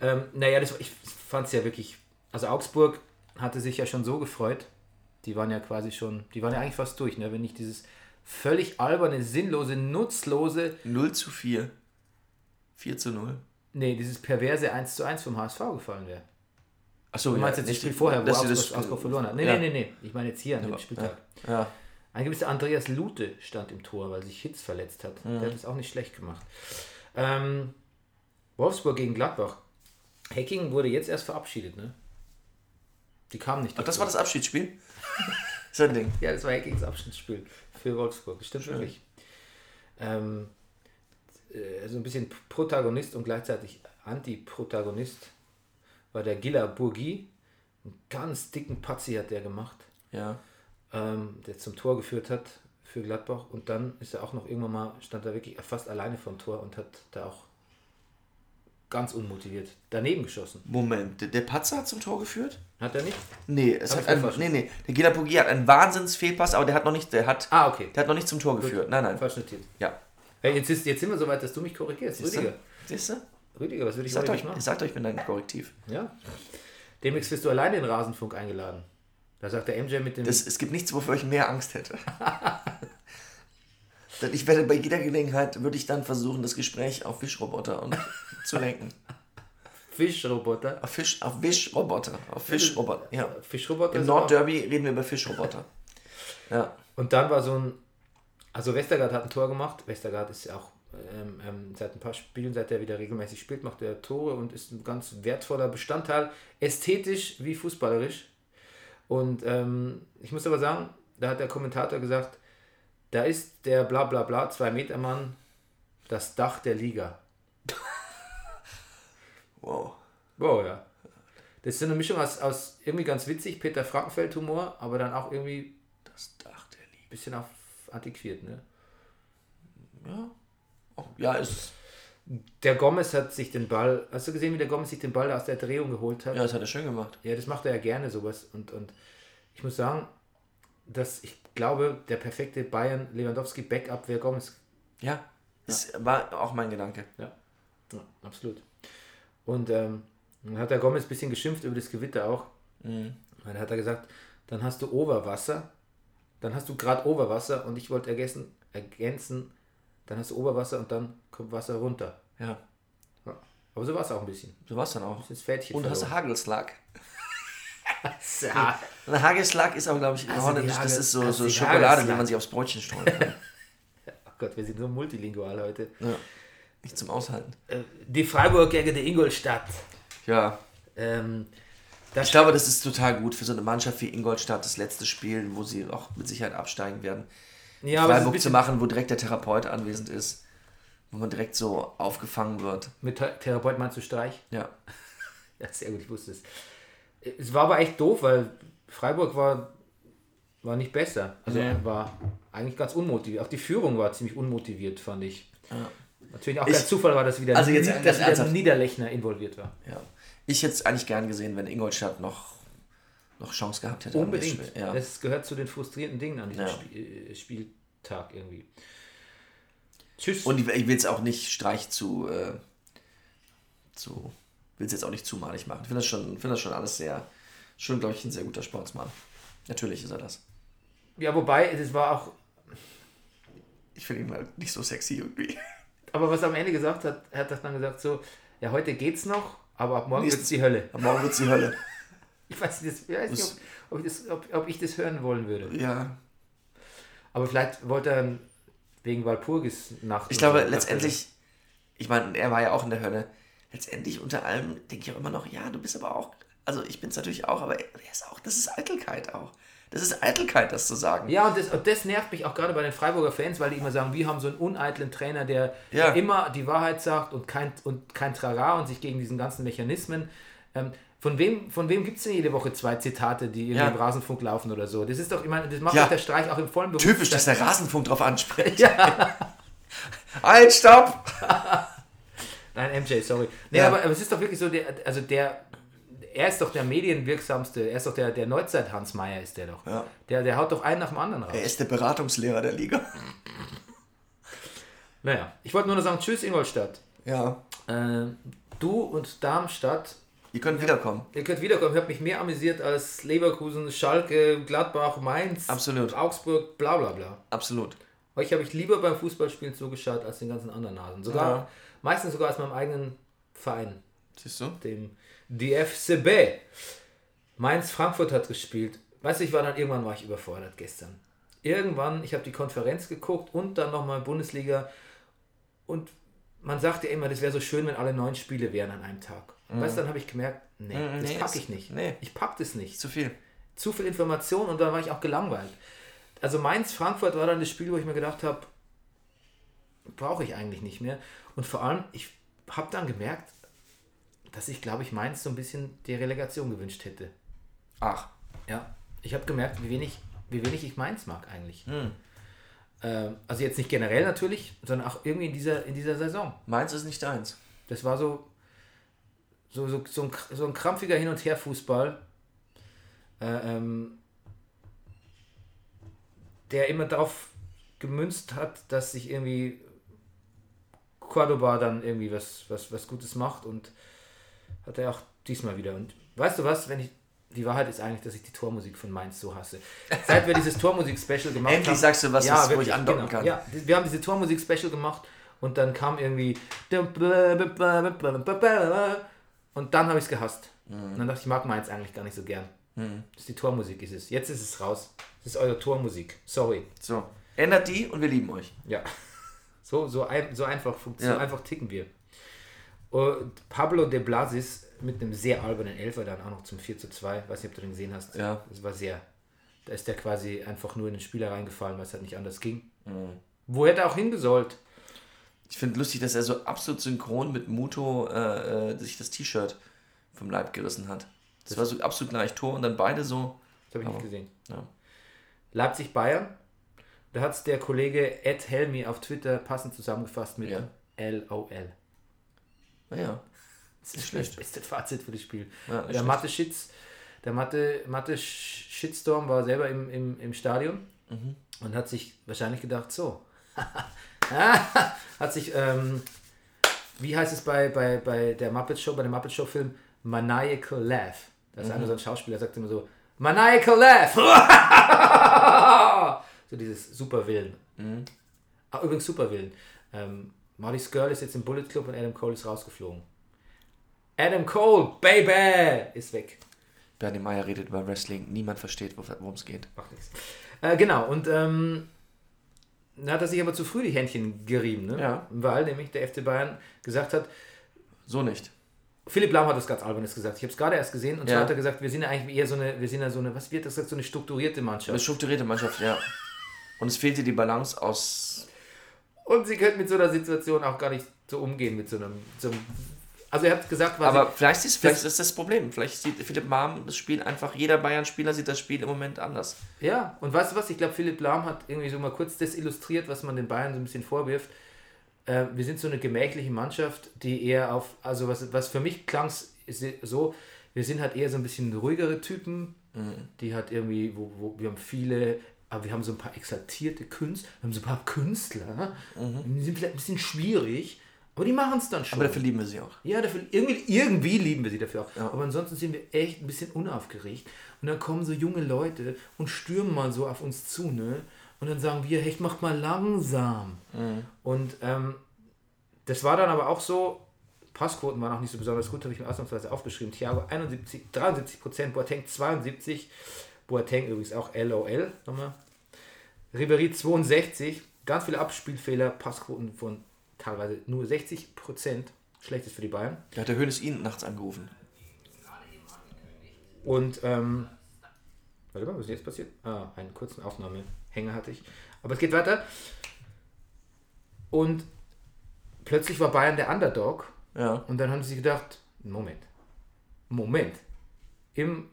Ähm, naja, das, ich fand es ja wirklich. Also Augsburg hatte sich ja schon so gefreut. Die waren ja quasi schon, die waren ja eigentlich fast durch, ne? wenn nicht dieses völlig alberne, sinnlose, nutzlose, 0 zu 4. 4 zu 0. nee, dieses perverse 1 zu 1 vom HSV gefallen wäre. Achso, Du meinst jetzt das Spiel vorher, wo Augsburg, das, Augsburg verloren hat. Nee, ja. nee, nee, nee. Ich meine jetzt hier an dem Spieltag. Ja. Ein gewisser Andreas Lute stand im Tor, weil sich Hitz verletzt hat. Mhm. Der hat es auch nicht schlecht gemacht. Ähm, Wolfsburg gegen Gladbach. Hacking wurde jetzt erst verabschiedet, ne? Die kamen nicht. Ach, das war das Abschiedsspiel? ist ein Ding. Ja, das war Hackings Abschnittsspiel für Wolfsburg. Das stimmt wirklich. Ähm, äh, so ein bisschen Protagonist und gleichzeitig Anti-Protagonist war der Gila Burgi. Einen ganz dicken Patzi hat der gemacht, Ja. ähm, der zum Tor geführt hat für Gladbach. Und dann ist er auch noch irgendwann mal, stand er wirklich fast alleine vom Tor und hat da auch ganz unmotiviert daneben geschossen. Moment, der, der Patzer hat zum Tor geführt? Hat er nicht? Nee, es Hab hat ein, nee, nee. Der Gila Pugi hat einen Wahnsinnsfehlpass, aber der hat noch nicht, der hat, Ah, okay. der hat noch nicht zum Tor geführt. Nein, nein. Falsch notiert. Ja. Hey, jetzt, ist, jetzt sind wir so weit, dass du mich korrigierst. Rüdiger. Siehst du? Rüdiger, was würde ich sagt euch, machen? sagt euch, ich bin dein Korrektiv. Ja. Demnächst wirst du alleine in den Rasenfunk eingeladen. Da sagt der MJ mit dem. Das, es gibt nichts, wofür ich mehr Angst hätte. Denn ich werde bei jeder Gelegenheit, würde ich dann versuchen, das Gespräch auf Wischroboter und zu lenken. Fischroboter. Auf Fisch, auf Wischroboter. Auf Fischroboter. Ja. Fischroboter. Im Nordderby reden wir über Fischroboter. Ja. Und dann war so ein. Also Westergaard hat ein Tor gemacht. Westergaard ist ja auch ähm, ähm, seit ein paar Spielen, seit er wieder regelmäßig spielt, macht er Tore und ist ein ganz wertvoller Bestandteil, ästhetisch wie fußballerisch. Und ähm, ich muss aber sagen, da hat der Kommentator gesagt, da ist der bla bla bla, zwei Meter Mann, das Dach der Liga. Wow. Wow, ja. Das ist so eine Mischung aus, aus irgendwie ganz witzig, Peter Frankenfeld-Humor, aber dann auch irgendwie Das Dach der ein bisschen auf antiquiert, ne? Ja. Oh, ja, ist. Der Gomez hat sich den Ball, hast du gesehen, wie der Gomez sich den Ball aus der Drehung geholt hat? Ja, das hat er schön gemacht. Ja, das macht er ja gerne sowas. Und, und ich muss sagen, dass ich glaube, der perfekte Bayern Lewandowski Backup wäre Gomez. Ja, das war auch mein Gedanke. Ja, ja absolut. Und ähm, dann hat der Gomez ein bisschen geschimpft über das Gewitter auch. Mhm. Dann hat er gesagt, dann hast du Oberwasser, dann hast du gerade Oberwasser und ich wollte ergänzen, ergänzen, dann hast du Oberwasser und dann kommt Wasser runter. Ja, Ja. Aber so war es auch ein bisschen. so war es dann auch. Das Fädchen Und hast du verloren. Hagelslag. ja. Ein Hagelslag ist aber, glaube ich, Also die das Hagel- ist so, also so die Schokolade, die Hagelslag. man sich aufs Brötchen streuen kann. Oh Gott, wir sind so multilingual heute. ja. Nicht zum Aushalten. Äh, Die Freiburg gegen die Ingolstadt. Ja, Ähm, ich glaube, das ist total gut für so eine Mannschaft wie Ingolstadt, das letzte Spiel, wo sie auch mit Sicherheit absteigen werden. Ja, Freiburg zu machen, wo direkt der Therapeut anwesend ist, wo man direkt so aufgefangen wird. mit Thera- Therapeut meinst du Streich? Ja, Ja, sehr gut, ich wusste es. Es war aber echt doof, weil Freiburg war, war nicht besser. Also Nee. war eigentlich ganz unmotiviert. Auch die Führung war ziemlich unmotiviert, fand ich. Natürlich auch Ich- kein Zufall war, dass wieder, Also jetzt dass wieder. Niederlechner involviert war. ja. Ich hätte es eigentlich gern gesehen, wenn Ingolstadt noch, noch Chance gehabt hätte. Unbedingt. Ja. Das gehört zu den frustrierenden Dingen an diesem Ja. Spiel, äh, Spieltag irgendwie. Tschüss. Und ich, will es auch nicht Streich zu, äh, zu will es jetzt auch nicht zumalig machen. Ich finde das, schon- finde das schon alles sehr, schon, glaube ich, ein sehr guter Sportsmann. Natürlich ist er das. ja, wobei, es war auch, Ich finde ihn halt nicht so sexy irgendwie. aber was er am Ende gesagt hat, er hat das dann gesagt so, ja, heute geht's noch, aber ab morgen wird's die Hölle. Am Morgen wird die Hölle. Ich weiß nicht, ich weiß nicht ob, ob, ich das, ob, ob ich das hören wollen würde. Ja. Aber vielleicht wollte er wegen Walpurgis nach. Ich glaube, letztendlich, ich meine, er war ja auch in der Hölle. Letztendlich unter allem denke ich auch immer noch, ja, du bist aber auch, also ich bin es natürlich auch, aber er ist auch, das ist Eitelkeit auch. Das ist Eitelkeit, das zu sagen. Ja, und das, und das nervt mich auch gerade bei den Freiburger Fans, weil die immer sagen, wir haben so einen uneitlen Trainer, der, Ja. der immer die Wahrheit sagt und kein, und kein Trara und sich gegen diesen ganzen Mechanismen. Ähm, von wem, von wem gibt es denn jede Woche zwei Zitate, die irgendwie Ja. im Rasenfunk laufen oder so? Das ist doch, ich meine, das macht Ja. doch der Streich auch im vollen Beruf. Typisch, dass der Rasenfunk drauf anspricht. Ja. halt, stopp! Nein, MJ, sorry. Nee, Ja. aber, aber es ist doch wirklich so, der, also der, er ist doch der medienwirksamste, er ist doch der, der Neuzeit-Hans Meyer ist der doch. Ja. Der, der haut doch einen nach dem anderen raus. Er ist der Beratungslehrer der Liga. Naja, ich wollte nur noch sagen, tschüss Ingolstadt. Ja. Äh, du und Darmstadt, Ihr könnt wiederkommen. ihr könnt wiederkommen. Ich habe mich mehr amüsiert als Leverkusen, Schalke, Gladbach, Mainz, Absolut. Augsburg, bla bla bla. Absolut. Euch habe ich lieber beim Fußballspielen zugeschaut als den ganzen anderen Nasen. Sogar, Ja. meistens sogar als meinem eigenen Verein. Siehst du? dem DFCB. Mainz Frankfurt hat gespielt. Weißt du, ich war dann irgendwann war ich überfordert gestern. Irgendwann, ich habe die Konferenz geguckt und dann nochmal Bundesliga und man sagt ja immer, das wäre so schön, wenn alle neun Spiele wären an einem Tag. Weißt du, dann habe ich gemerkt, nee, Mhm, das nee, packe ich nicht. nee. Ich packe das nicht. Zu viel. Zu viel Information und dann war ich auch gelangweilt. Also Mainz Frankfurt war dann das Spiel, wo ich mir gedacht habe, brauche ich eigentlich nicht mehr. Und vor allem, ich habe dann gemerkt, dass ich, glaube ich, Mainz so ein bisschen die Relegation gewünscht hätte. Ach. Ja, ich habe gemerkt, wie wenig, wie wenig ich Mainz mag eigentlich. Hm. Ähm, also jetzt nicht generell natürlich, sondern auch irgendwie in dieser, in dieser Saison. Meins ist nicht deins. Das war so, so, so, so, ein, so ein krampfiger Hin- und Her-Fußball, äh, ähm, der immer darauf gemünzt hat, dass sich irgendwie Cordoba dann irgendwie was, was, was Gutes macht und hat er auch diesmal wieder. Und weißt du was, wenn ich. Die Wahrheit ist eigentlich, dass ich die Tormusik von Mainz so hasse. Seit wir dieses Tormusik-Special gemacht Endlich haben. sagst du was, ja, was- wo wirklich, ich andocken genau. kann. Ja, wir haben diese Tormusik-Special gemacht und dann kam irgendwie. Und dann habe ich es gehasst. Mhm. Und dann dachte ich, ich mag Mainz eigentlich gar nicht so gern. Das ist die Tormusik, ist es. Jetzt ist es raus. Das ist eure Tormusik. Sorry. So. Ändert die und wir lieben euch. Ja. So, so, ein, so, einfach, so Ja. einfach ticken wir. Und Pablo de Blasis mit einem sehr albernen Elfer dann auch noch zum 4 zu 2. Weiß nicht, ob du den gesehen hast. Ja. Das war sehr. Da ist der quasi einfach nur in den Spieler reingefallen, weil es halt nicht anders ging. Mhm. Wo hätte er auch hingesollt? Ich finde lustig, dass er so absolut synchron mit Muto äh, äh, sich das T-Shirt vom Leib gerissen hat. Das war so absolut gleich Tor und dann beide so. Das habe ich Aber- nicht gesehen. Ja. Leipzig-Bayern. Da hat es der Kollege Ed Helmi auf Twitter passend zusammengefasst mit Ja. LOL. Naja. Das ist das beste Fazit für das Spiel. Ja, der Mathe Shits, der Mathe, Mathe Shitstorm war selber im, im, im Stadion Mhm. und hat sich wahrscheinlich gedacht, so. hat sich, ähm, wie heißt es bei, bei, bei der Muppet Show, bei dem Muppet Show Film, Maniacal Laugh. Da ist einer so ein Schauspieler, sagt immer so, Maniacal Laugh! so dieses Superwillen. Ah, übrigens Superwillen. Ähm, Marty Skrull ist jetzt im Bullet Club und Adam Cole ist rausgeflogen. Adam Cole, Baby, ist weg. Bernie Meyer redet über Wrestling. Niemand versteht, worum es geht. Macht nichts. Äh, genau, und ähm, dann hat er sich aber zu früh die Händchen gerieben, ne? Ja. weil nämlich der FC Bayern gesagt hat, So nicht. Philipp Lahm hat das ganz albernes gesagt. Ich habe es gerade erst gesehen und Ja. hat er gesagt, wir sind ja eigentlich eher so eine, wir sind ja so eine, was wird das gesagt, so eine strukturierte Eine Mannschaft. strukturierte Mannschaft, ja. Und es fehlte die Balance aus. Und sie könnten mit so einer Situation auch gar nicht so umgehen, mit so einem, so einem also er hat gesagt, was Aber vielleicht ist, vielleicht ist das Problem. Vielleicht sieht Philipp Mahm das Spiel einfach, jeder Bayern-Spieler sieht das Spiel im Moment anders. Ja, und weißt du was? Ich glaube, Philipp Lahm hat irgendwie so mal kurz das illustriert, was man den Bayern so ein bisschen vorwirft. Äh, wir sind so eine gemächliche Mannschaft, die eher auf, also was, was für mich klang so, wir sind halt eher so ein bisschen ruhigere Typen, die hat irgendwie, wo, wo wir haben viele, aber wir haben so ein paar exaltierte Künstler, wir haben so ein paar Künstler, die sind vielleicht ein bisschen schwierig, aber die machen es dann schon. Aber dafür lieben wir sie auch. Ja, dafür, irgendwie, irgendwie lieben wir sie dafür auch. Aber ansonsten sind wir echt ein bisschen unaufgeregt. Und dann kommen so junge Leute und stürmen mal so auf uns zu, ne? Und dann sagen wir, hey, macht mal langsam. Und ähm, das war dann aber auch so, Passquoten waren auch nicht so besonders gut, habe ich mir ausnahmsweise aufgeschrieben. Thiago 71, 73 Prozent, Boateng 72, Boateng übrigens auch LOL nochmal. Ribéry 62, ganz viele Abspielfehler, Passquoten von teilweise nur 60 Prozent. Schlechtes für die Bayern. Hat der Hönes ihn nachts angerufen. Und, ähm, warte mal, was ist jetzt passiert? Ah, einen kurzen Aufnahmehänger hatte ich. Aber es geht weiter. Und plötzlich war Bayern der Underdog. Ja. Und dann haben sie gedacht, Moment, Moment. Im,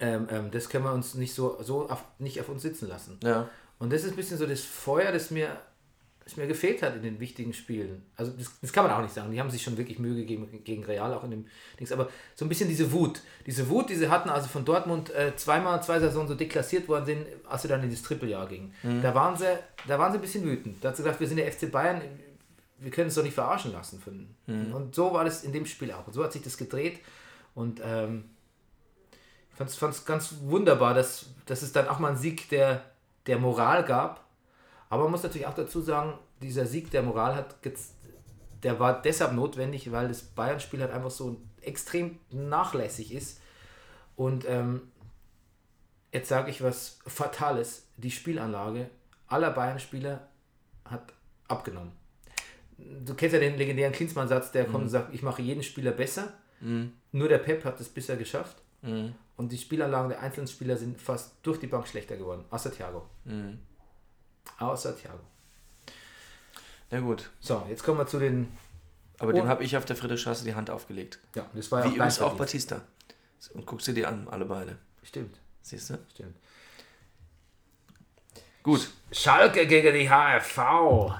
ähm, ähm, das können wir uns nicht so, so auf, nicht auf uns sitzen lassen. Ja. Und das ist ein bisschen so das Feuer, das mir, das mir gefehlt hat in den wichtigen Spielen. Also das, das kann man auch nicht sagen. Die haben sich schon wirklich Mühe gegeben gegen Real, auch in dem Dings. Aber so ein bisschen diese Wut. Diese Wut, die sie hatten, also von Dortmund äh, zweimal, zwei Saisonen so deklassiert worden sind, als sie dann in das Trippeljahr gingen. Da, waren sie, da waren sie ein bisschen wütend. Da hat sie gesagt, wir sind der FC Bayern, wir können es doch nicht verarschen lassen. Von, Und so war das in dem Spiel auch. Und so hat sich das gedreht. Und ähm, ich fand es ganz wunderbar, dass, dass es dann auch mal einen Sieg der, der Moral gab. Aber man muss natürlich auch dazu sagen, dieser Sieg der Moral hat der war deshalb notwendig, weil das Bayern-Spiel halt einfach so extrem nachlässig ist. Und ähm, jetzt sage ich was Fatales. Die Spielanlage aller Bayern-Spieler hat abgenommen. Du kennst ja den legendären Klinsmann-Satz, der kommt und sagt, ich mache jeden Spieler besser. Nur der Pep hat es bisher geschafft. Und die Spielanlagen der einzelnen Spieler sind fast durch die Bank schlechter geworden. Außer Thiago. Außer Thiago. Na gut. So, jetzt kommen wir zu den. Aber Oh. dem habe ich auf der Friedrichstraße die Hand aufgelegt. Ja, das war ja Wie auch übrigens auch. Batista. Und guckst du dir an, alle beide. Stimmt, Siehst du? stimmt. Gut. Schalke gegen die HFV.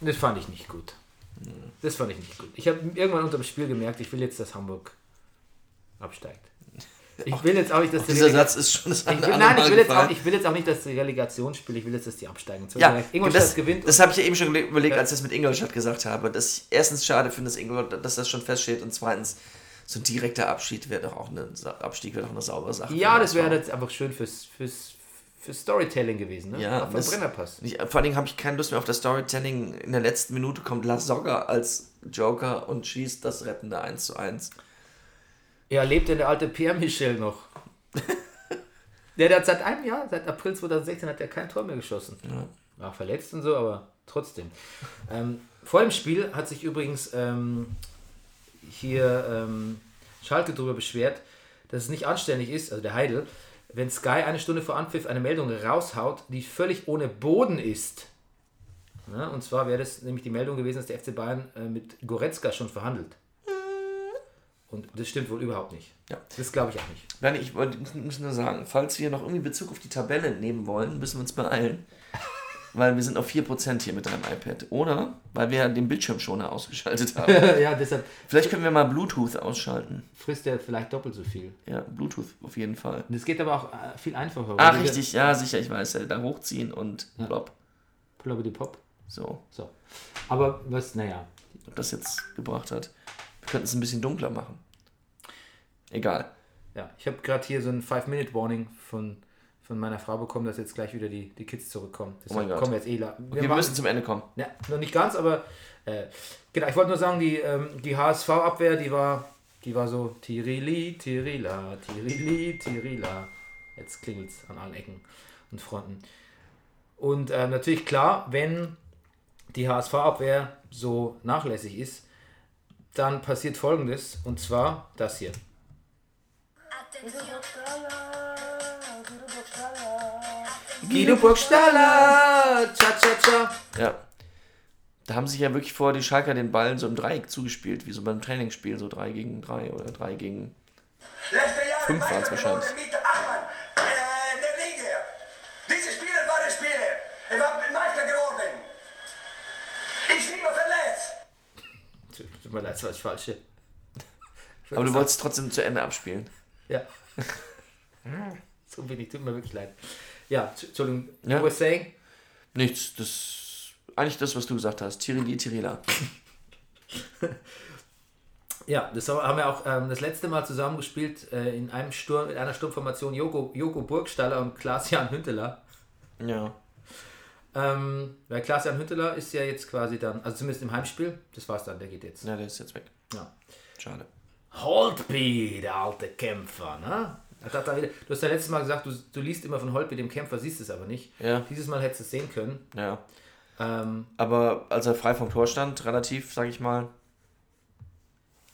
Das fand ich nicht gut. Das fand ich nicht gut. Ich habe irgendwann unter dem Spiel gemerkt, ich will jetzt, dass Hamburg absteigt. Ich will jetzt auch nicht, dass die Dieser Relega- Satz ist schon das ich will, andere Nein, ich will, jetzt auch, ich will jetzt auch nicht, dass die Relegation spielt, ich will jetzt, dass die absteigen. Ja, Ingolstadt das, gewinnt. das habe ich ja eben schon überlegt, als ich das mit Ingolstadt gesagt habe. Dass ich erstens schade finde, dass, Ingolstadt, dass das schon feststeht und zweitens, so ein direkter Abschied wäre doch auch eine, Abstieg wäre doch eine saubere Sache. ja, für das wäre jetzt einfach schön fürs, fürs, fürs Storytelling gewesen. Ne? Ja, vom das- Brennerpass. Nicht, vor allen Dingen habe ich keine Lust mehr auf das Storytelling. In der letzten Minute kommt La Soga als Joker und schießt das rettende 1 zu 1. Ja, lebt denn der alte Pierre Michel noch? der, der hat seit einem Jahr, seit April 2016, hat er kein Tor mehr geschossen. Ja. verletzt und so, aber trotzdem. Ähm, vor dem Spiel hat sich übrigens ähm, hier ähm, Schalke darüber beschwert, dass es nicht anständig ist, also der Heidel, wenn Sky eine Stunde vor Anpfiff eine Meldung raushaut, die völlig ohne Boden ist. Ja, und zwar wäre das nämlich die Meldung gewesen, dass der FC Bayern äh, mit Goretzka schon verhandelt. Und das stimmt wohl überhaupt nicht. Ja. Das glaube ich auch nicht. Nein, ich muss nur sagen, falls wir noch irgendwie Bezug auf die Tabelle nehmen wollen, müssen wir uns beeilen. weil wir sind auf 4% hier mit deinem iPad. Oder weil wir den Bildschirmschoner ausgeschaltet haben. ja, deshalb Vielleicht können wir mal Bluetooth ausschalten. frisst er vielleicht doppelt so viel. Ja, Bluetooth auf jeden Fall. Es geht aber auch äh, viel einfacher. Ah, wir- richtig, ja, sicher, ich weiß. Ja, da hochziehen und plopp. Ploppity Pop. So, So. Aber was, naja. ob das jetzt gebracht hat. Wir könnten es ein bisschen dunkler machen. Egal. Ja, ich habe gerade hier so ein 5-Minute-Warning von, von meiner Frau bekommen, dass jetzt gleich wieder die, die Kids zurückkommen. Deshalb Oh mein Gott. kommen wir jetzt eh la- Okay, wir müssen zum Ende kommen. Ja, noch nicht ganz, aber äh, genau, ich wollte nur sagen, die, ähm, die HSV-Abwehr, die war, die war so Tirili, Tirila, Tirili, Tirila. Jetzt klingelt es an allen Ecken und Fronten. Und ähm, natürlich klar, wenn die HSV-Abwehr so nachlässig ist, dann passiert folgendes, und zwar das hier. Guido Burgstaller, cha cha cha. Ja. Da haben sich ja wirklich vor die Schalker den Ball so im Dreieck zugespielt, wie so beim Trainingsspiel, so 3 gegen 3 oder 3 gegen. Letzte Jahre Fünf waren's Meister wahrscheinlich. geworden mit Achmann, äh, der Liga. Diese Spiele waren Spiele. Ich war Meister geworden. Ich bin nur verletzt. Tut mir leid, das war das Falsche. Aber du wolltest trotzdem zu Ende abspielen. Ja. so wenig, tut mir wirklich leid. Ja, Entschuldigung, Ja. you were saying? Nichts, das. Eigentlich das, was du gesagt hast. Tirili, Tirila. Ja, das haben wir auch ähm, das letzte Mal zusammengespielt äh, in einem Sturm, in einer Sturmformation Joko, Joko Burgstaller und Klaas-Jan Hünteler. Ja. Ähm, weil Klaas-Jan Hünteler ist ja jetzt quasi dann, also zumindest im Heimspiel, das war's dann, der geht jetzt. Ja, der ist jetzt weg. Ja. Schade. Holtby, der alte Kämpfer, ne? Du hast ja letztes Mal gesagt, du, du liest immer von Holtby, dem Kämpfer, siehst es aber nicht. Ja. Dieses Mal hättest du es sehen können. Ja. Ähm, Aber als er frei vom Tor stand, relativ, sag ich mal,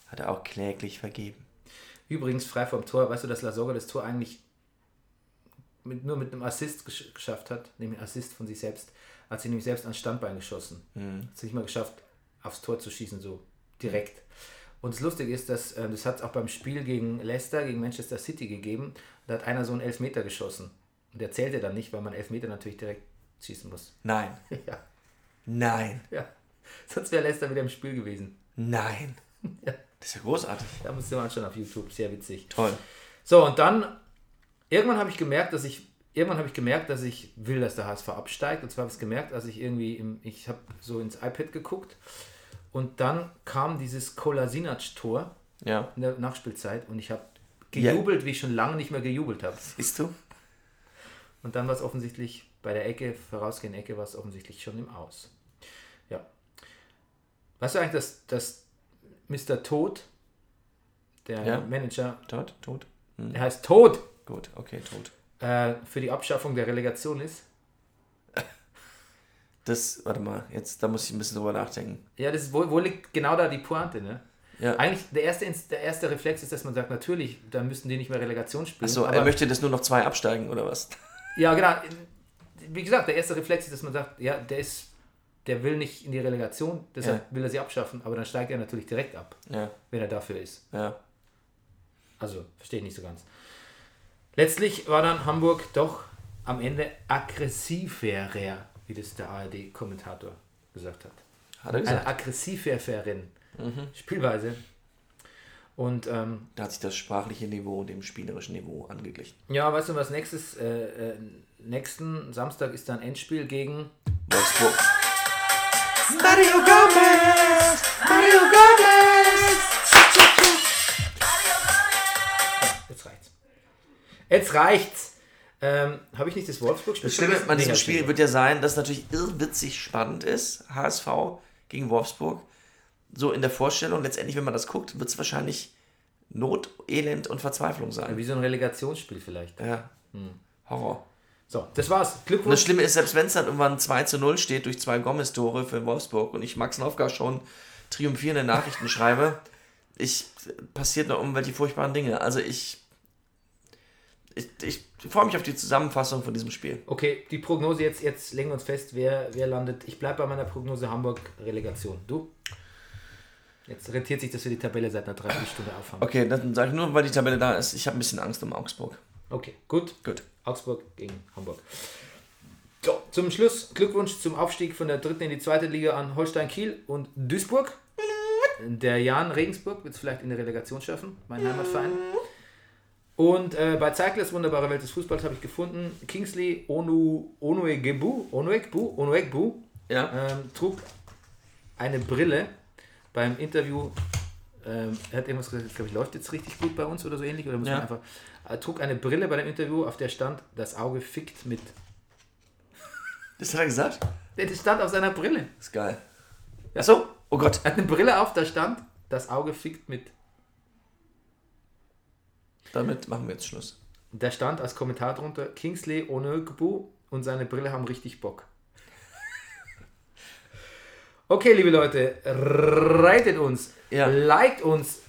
hat er auch kläglich vergeben. übrigens, frei vom Tor, weißt du, dass Lasogga das Tor eigentlich mit, nur mit einem Assist gesch geschafft hat, nämlich Assist von sich selbst, hat sie nämlich selbst ans Standbein geschossen. Hat es nicht mal geschafft, aufs Tor zu schießen, so direkt. Und das Lustige ist, dass äh, das hat es auch beim Spiel gegen Leicester, gegen Manchester City gegeben. Da hat einer so einen Elfmeter geschossen. Und der zählte dann nicht, weil man Elfmeter natürlich direkt schießen muss. Nein. ja, Nein. ja. Sonst wäre Leicester wieder im Spiel gewesen. Nein. Ja. Das ist ja großartig. Da musst du mal anschauen auf YouTube, sehr witzig. Toll. So, und dann, irgendwann habe ich gemerkt, dass ich, irgendwann habe ich gemerkt, dass ich will, dass der HSV absteigt. Und zwar habe ich es gemerkt, als ich irgendwie, im, ich habe so ins iPad geguckt und dann kam dieses Kolasinac-Tor Ja. in der Nachspielzeit und ich habe gejubelt, wie ich schon lange nicht mehr gejubelt habe. Siehst du? Und dann war es offensichtlich bei der Ecke, vorausgehenden Ecke, war es offensichtlich schon im Aus. Ja. Weißt du eigentlich, dass, dass Mr. Tod, der Ja. Manager, Tot? Tot? er heißt Tod, Gut, okay, tot. äh, für die Abschaffung der Relegation ist? Das, warte mal, jetzt, da muss ich ein bisschen drüber nachdenken. Ja, das ist, wo, wo liegt genau da die Pointe, ne? Ja. Eigentlich, der erste, der erste Reflex ist, dass man sagt, natürlich, dann müssten die nicht mehr Relegation spielen. Achso, er möchte, dass nur noch zwei absteigen, oder was? Ja, genau. Wie gesagt, der erste Reflex ist, dass man sagt, ja, der ist, der will nicht in die Relegation, deshalb Ja. will er sie abschaffen, aber dann steigt er natürlich direkt ab, Ja, wenn er dafür ist. ja. Also, verstehe ich nicht so ganz. Letztlich war dann Hamburg doch am Ende aggressiverer, wie das der ARD-Kommentator gesagt hat. Hat er Eine gesagt. aggressiverin Spielweise. Und ähm, Da hat sich das sprachliche Niveau dem spielerischen Niveau angeglichen. ja, weißt du was nächstes? Äh, äh, nächsten Samstag ist dann Endspiel gegen Wolfsburg. Mario Gomez! Mario Gomez! Jetzt reicht's. Ähm, Habe ich nicht das Wolfsburg-Spiel Das Schlimme an diesem Spiel wird ja sein, dass natürlich irrwitzig spannend ist. HSV gegen Wolfsburg. So in der Vorstellung, letztendlich, wenn man das guckt, wird es wahrscheinlich Not, Elend und Verzweiflung sein. Wie so ein Relegationsspiel vielleicht. Ja. Horror. So, das war's. Und das Glückwunsch. Schlimme ist, selbst wenn es dann irgendwann 2 zu 0 steht durch zwei Gomez-Tore für Wolfsburg und ich Max Nowka schon triumphierende Nachrichten schreibe, ich passiert noch irgendwelche furchtbaren Dinge. Also ich, ich, ich freue mich auf die Zusammenfassung von diesem Spiel. Okay, die Prognose jetzt, jetzt legen wir uns fest, wer, wer landet. Ich bleibe bei meiner Prognose Hamburg Relegation. Du? Jetzt rentiert sich, dass wir die Tabelle seit einer Dreiviertelstunde aufhaben. Okay, dann sage ich nur, weil die Tabelle da ist. Ich habe ein bisschen Angst um Augsburg. Okay, gut. Gut. Augsburg gegen Hamburg. Zum Schluss Glückwunsch zum Aufstieg von der dritten in die zweite Liga an Holstein Kiel und Duisburg. Der Jan Regensburg wird es vielleicht in der Relegation schaffen, mein Heimatverein. Und äh, bei Zeiglers Wunderbare Welt des Fußballs habe ich gefunden, Kingsley Onu, Onuegbu, Onuegbu, Onuegbu Ja. ähm, trug eine Brille beim Interview. Ähm, er hat irgendwas gesagt, glaube ich, läuft jetzt richtig gut bei uns oder so ähnlich. Oder muss Ja. man einfach. Er trug eine Brille bei dem Interview, auf der stand, das Auge fickt mit. Das hat er gesagt? Das stand auf seiner Brille. ist geil. Achso, oh Gott. Er hat eine Brille auf, da stand, das Auge fickt mit. Damit machen wir jetzt Schluss. Da stand als Kommentar drunter, Kingsley Onogbu und seine Brille haben richtig Bock. Okay, liebe Leute, reitet uns, Ja. liked uns,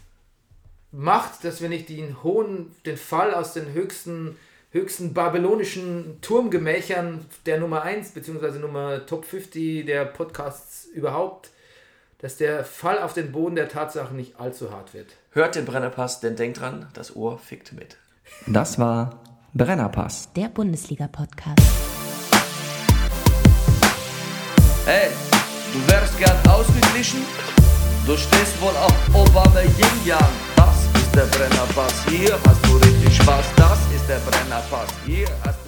macht, dass wir nicht den hohen, den Fall aus den höchsten, höchsten babylonischen Turmgemächern der Nummer 1 beziehungsweise Nummer Top 50 der Podcasts überhaupt, dass der Fall auf den Boden der Tatsachen nicht allzu hart wird. Hört den Brennerpass, denn denkt dran, das Ohr fickt mit. Das war Brennerpass. Der Bundesliga-Podcast. Hey, du wärst gern ausgeglichen? Du stehst wohl auf Obama Yin Yang. Das ist der Brennerpass. Hier hast du richtig Spaß. Das ist der Brennerpass. Hier hast